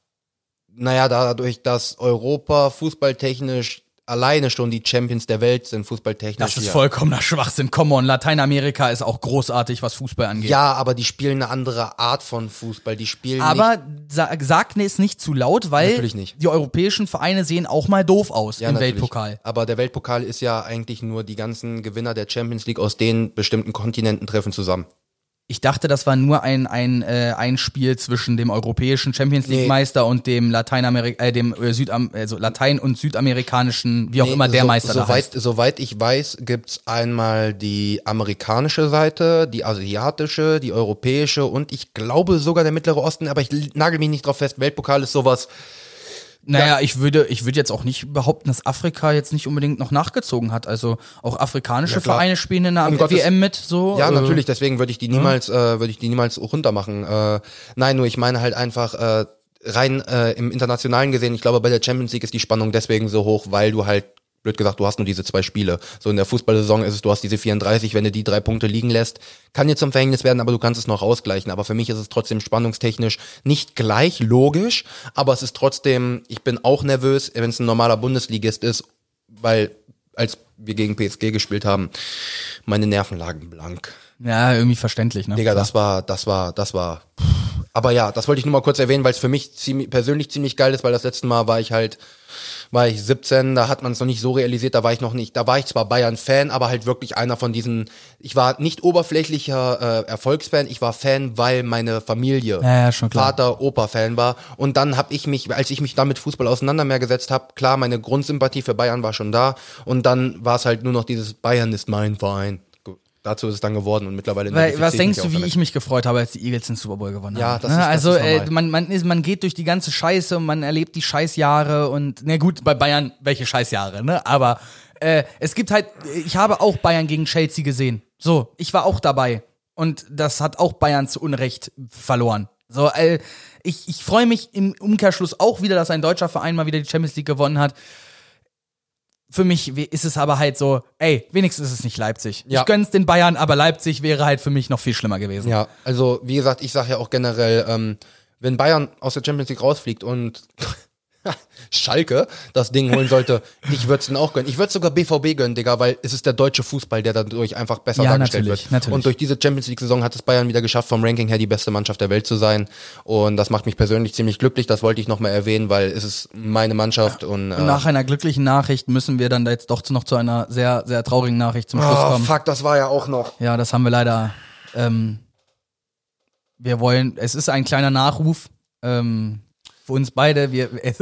Naja, dadurch, dass Europa fußballtechnisch alleine schon die Champions der Welt sind, fußballtechnisch. Das ist ja. vollkommener Schwachsinn. Come on, Lateinamerika ist auch großartig, was Fußball angeht. Ja, aber die spielen eine andere Art von Fußball. Die spielen Aber sa sagt es nicht zu laut, weil Natürlich nicht. die europäischen Vereine sehen auch mal doof aus Ja, im natürlich. Weltpokal. Aber der Weltpokal ist ja eigentlich nur die ganzen Gewinner der Champions League aus den bestimmten Kontinenten treffen zusammen. Ich dachte, das war nur ein, ein, äh, ein Spiel zwischen dem europäischen Champions League Nee. Meister und dem Lateinamerik äh, dem äh, Südam also Latein- und südamerikanischen, wie auch Nee, immer der so, Meister da soweit, heißt. soweit ich weiß, gibt's einmal die amerikanische Seite, die asiatische, die europäische und ich glaube sogar der Mittlere Osten, aber ich nagel mich nicht drauf fest. Weltpokal ist sowas. Naja, ich würde, ich würde jetzt auch nicht behaupten, dass Afrika jetzt nicht unbedingt noch nachgezogen hat. Also auch afrikanische Ja. Vereine spielen in der Um Gottes- WM mit, so. Ja, äh, natürlich, deswegen würde ich die niemals, äh, würde ich die niemals runter machen. Äh, nein, nur ich meine halt einfach, äh, rein äh, im Internationalen gesehen, ich glaube, bei der Champions League ist die Spannung deswegen so hoch, weil du halt, blöd gesagt, du hast nur diese zwei Spiele. So in der Fußballsaison ist es, du hast diese 34, wenn du die drei Punkte liegen lässt, kann dir zum Verhängnis werden, aber du kannst es noch ausgleichen. Aber für mich ist es trotzdem spannungstechnisch nicht gleich logisch, aber es ist trotzdem, ich bin auch nervös, wenn es ein normaler Bundesligist ist, weil als wir gegen PSG gespielt haben, meine Nerven lagen blank. Ja, irgendwie verständlich, ne? Digga, das war, das war, das war. Aber ja, das wollte ich nur mal kurz erwähnen, weil es für mich ziemlich, persönlich ziemlich geil ist, weil das letzte Mal war ich halt, war ich 17, da hat man es noch nicht so realisiert, da war ich noch nicht, da war ich zwar Bayern-Fan, aber halt wirklich einer von diesen, ich war nicht oberflächlicher äh, Erfolgsfan, ich war Fan, weil meine Familie, Ja, ja. Vater, Opa-Fan war. Und dann habe ich mich, als ich mich damit Fußball auseinander mehr gesetzt habe, klar, meine Grundsympathie für Bayern war schon da. Und dann war es halt nur noch dieses Bayern ist mein Verein. Dazu ist es dann geworden und mittlerweile Weil, was denkst du, wie ich mich gefreut habe, als die Eagles den Super Bowl gewonnen Ja, haben? das Ne? ist- das also ist äh, man, man, ist, man geht durch die ganze Scheiße und man erlebt die Scheißjahre und na gut, bei Bayern welche Scheißjahre, ne? Aber äh, es gibt halt, ich habe auch Bayern gegen Chelsea gesehen. So, ich war auch dabei und das hat auch Bayern zu Unrecht verloren. So, äh, ich, ich freue mich im Umkehrschluss auch wieder, dass ein deutscher Verein mal wieder die Champions League gewonnen hat. Für mich ist es aber halt so, ey, wenigstens ist es nicht Leipzig. Ja. Ich gönn's den Bayern, aber Leipzig wäre halt für mich noch viel schlimmer gewesen. Ja, also wie gesagt, ich sage ja auch generell, ähm, wenn Bayern aus der Champions League rausfliegt und Schalke das Ding holen sollte, ich würde es denen auch gönnen. Ich würde sogar BVB gönnen, Digga, weil es ist der deutsche Fußball, der dadurch einfach besser Ja, dargestellt natürlich, wird. natürlich. Und durch diese Champions League-Saison hat es Bayern wieder geschafft, vom Ranking her die beste Mannschaft der Welt zu sein. Und das macht mich persönlich ziemlich glücklich. Das wollte ich nochmal erwähnen, weil es ist meine Mannschaft und äh, Und nach einer glücklichen Nachricht müssen wir dann da jetzt doch noch zu einer sehr, sehr traurigen Nachricht zum Schluss oh, kommen. fuck, das war ja auch noch. Ja, das haben wir leider. Ähm, wir wollen, es ist ein kleiner Nachruf ähm, für uns beide. Wir, äh,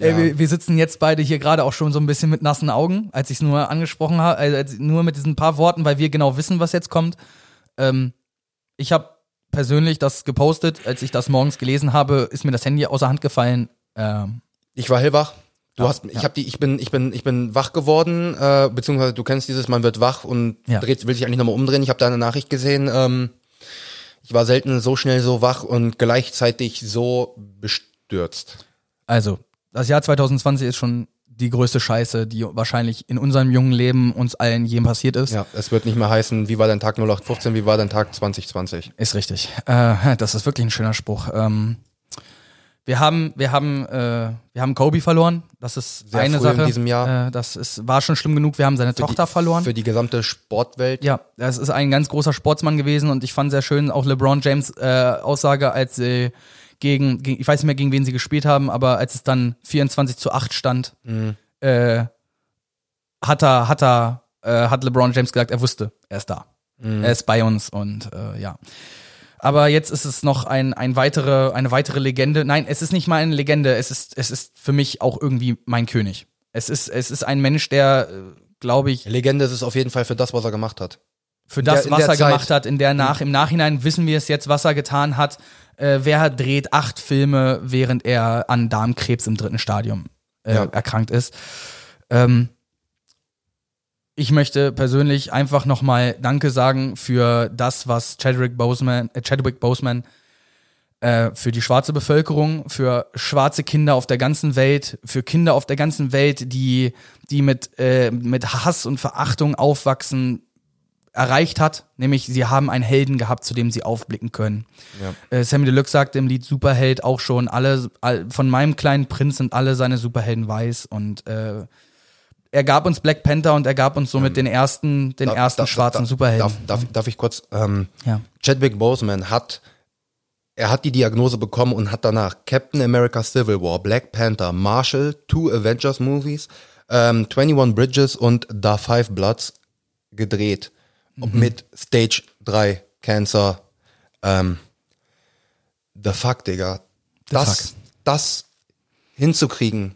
wir, wir sitzen jetzt beide hier gerade auch schon so ein bisschen mit nassen Augen, als ich es nur angesprochen habe, also als, nur mit diesen paar Worten, weil wir genau wissen, was jetzt kommt. Ähm, ich habe persönlich das gepostet, als ich das morgens gelesen habe, ist mir das Handy außer Hand gefallen. Ähm, Ich war hellwach. Du Ja, hast, ich ja. habe die, ich bin, ich bin, ich bin wach geworden, äh, beziehungsweise du kennst dieses, man wird wach und Ja. dreht, will sich eigentlich nochmal umdrehen. Ich habe deine Nachricht gesehen. Ähm, ich war selten so schnell so wach und gleichzeitig so bestürzt. Also, das Jahr 2020 ist schon die größte Scheiße, die wahrscheinlich in unserem jungen Leben uns allen je passiert ist. Ja, es wird nicht mehr heißen, wie war dein Tag 0815, wie war dein Tag 2020? Ist richtig. Äh, das ist wirklich ein schöner Spruch. Ähm, wir haben, wir haben, äh, wir haben Kobe verloren. Das ist Sehr eine früh in Sache. diesem Jahr. Äh, das ist, war schon schlimm genug. Wir haben seine Tochter die, verloren. Für die gesamte Sportwelt. Ja, das ist ein ganz großer Sportsmann gewesen und ich fand sehr schön auch LeBron James äh, Aussage, als sie gegen, gegen, ich weiß nicht mehr gegen wen sie gespielt haben, aber als es dann 24 zu 8 stand, äh, hat er, hat er, äh, hat LeBron James gesagt, er wusste, er ist da. Er ist bei uns und äh, ja. Aber jetzt ist es noch ein, ein weitere, eine weitere Legende. Nein, es ist nicht mal eine Legende, es ist, es ist für mich auch irgendwie mein König. Es ist, es ist ein Mensch, der, glaube ich, Legende ist es auf jeden Fall für das, was er gemacht hat. für das, der- was er Zeit. gemacht hat, in der nach, im Nachhinein wissen wir es jetzt, was er getan hat. Äh, wer dreht acht Filme, während er an Darmkrebs im dritten Stadium äh, Ja. erkrankt ist? Ähm, ich möchte persönlich einfach nochmal Danke sagen für das, was Chadwick Boseman, äh, Chadwick Boseman äh, für die schwarze Bevölkerung, für schwarze Kinder auf der ganzen Welt, für Kinder auf der ganzen Welt, die, die mit, äh, mit Hass und Verachtung aufwachsen, erreicht hat. Nämlich, sie haben einen Helden gehabt, zu dem sie aufblicken können. Ja. Äh, Sammy Deluxe sagte im Lied Superheld auch schon, alle, all, von meinem kleinen Prinz sind alle seine Superhelden weiß und äh, er gab uns Black Panther und er gab uns somit den ersten, den Darf- ersten darf- schwarzen darf- Superhelden. Darf, darf, ich kurz, ähm, ja. Chadwick Boseman hat, er hat die Diagnose bekommen und hat danach Captain America Civil War, Black Panther, Marshall, two Avengers Movies, ähm, 21 Bridges und Da Five Bloods gedreht. Mit Stage 3 Cancer. Ähm, the fuck, Digga. The das, fuck. das hinzukriegen,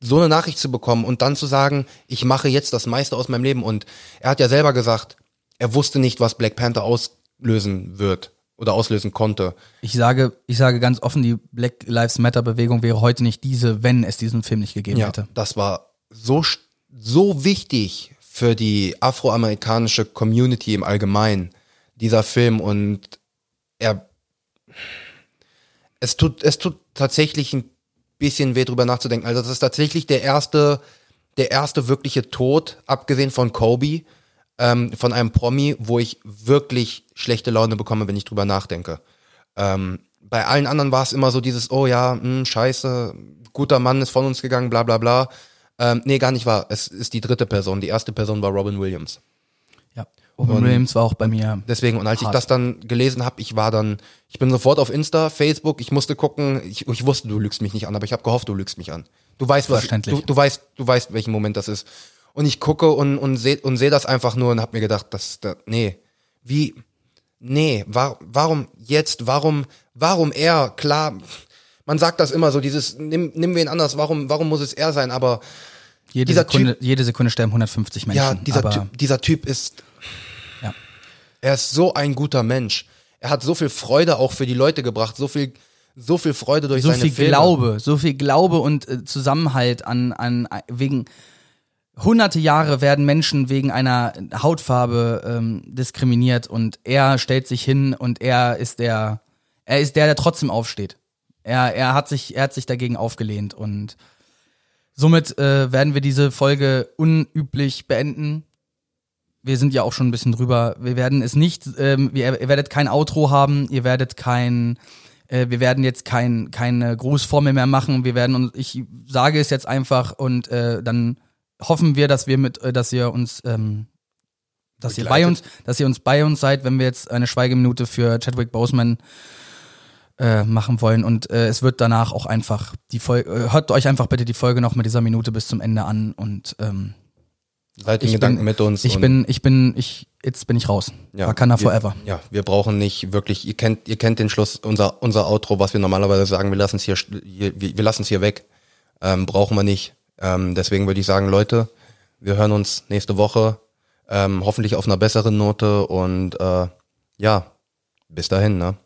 so eine Nachricht zu bekommen und dann zu sagen, ich mache jetzt das meiste aus meinem Leben. Und er hat ja selber gesagt, er wusste nicht, was Black Panther auslösen wird oder auslösen konnte. Ich sage, ich sage ganz offen, die Black Lives Matter Bewegung wäre heute nicht diese, wenn es diesen Film nicht gegeben Ja, hätte. das war so, so wichtig für die afroamerikanische Community im Allgemeinen, dieser Film. Und er, es tut, es tut tatsächlich ein bisschen weh drüber nachzudenken. Also das ist tatsächlich der erste, der erste wirkliche Tod, abgesehen von Kobe, ähm, von einem Promi, wo ich wirklich schlechte Laune bekomme, wenn ich drüber nachdenke. Ähm, bei allen anderen war es immer so dieses, oh ja, mh, scheiße, guter Mann ist von uns gegangen, bla bla bla. Ähm, nee, gar nicht wahr. Es ist die dritte Person. Die erste Person war Robin Williams. Ja. Robin Williams war auch bei mir. Deswegen, und als ich Hart. das dann gelesen habe, ich war dann, ich bin sofort auf Insta, Facebook, ich musste gucken, ich, ich wusste, du lügst mich nicht an, aber ich habe gehofft, du lügst mich an. Du weißt, was, du, du weißt, du weißt, welchen Moment das ist. Und ich gucke und, und sehe und seh das einfach nur und habe mir gedacht, das, das, nee, wie, nee, war, warum jetzt, warum, warum er, klar, man sagt das immer so, dieses, nimm, nimm wen anders, warum, warum muss es er sein, aber Jede Sekunde, jede Sekunde sterben 150 Menschen. ja, dieser typ, dieser Typ ist, Er ist so ein guter Mensch. Er hat so viel Freude auch für die Leute gebracht, so viel, so viel Freude durch so seine viel Filme. Glaube, so viel Glaube und äh, Zusammenhalt an, an wegen hunderte Jahre werden Menschen wegen einer Hautfarbe ähm, diskriminiert und er stellt sich hin und er ist der, er ist der, der trotzdem aufsteht. Er, er hat sich, er hat sich dagegen aufgelehnt und somit äh, werden wir diese Folge unüblich beenden. Wir sind ja auch schon ein bisschen drüber. Wir werden es nicht, ähm, wir, ihr werdet kein Outro haben, ihr werdet kein, äh, wir werden jetzt kein, keine Grußformel mehr machen. Wir werden uns, ich sage es jetzt einfach und äh, dann hoffen wir, dass wir mit, äh, dass ihr uns, ähm, dass ihr bei uns, dass ihr uns bei uns seid, wenn wir jetzt eine Schweigeminute für Chadwick Boseman äh, machen wollen und äh, es wird danach auch einfach die Folge, äh, hört euch einfach bitte die Folge noch mit dieser Minute bis zum Ende an und ähm, Seid in Gedanken bin, mit uns. Ich bin, ich bin, ich, jetzt bin ich raus. Ja, Wakanda wir, forever. Ja, wir brauchen nicht wirklich, ihr kennt, ihr kennt den Schluss, unser, unser Outro, was wir normalerweise sagen, wir lassen es hier, hier wir, wir lassen es hier weg. Ähm, brauchen wir nicht. Ähm, deswegen würde ich sagen, Leute, wir hören uns nächste Woche, ähm, hoffentlich auf einer besseren Note und äh, ja, bis dahin, ne?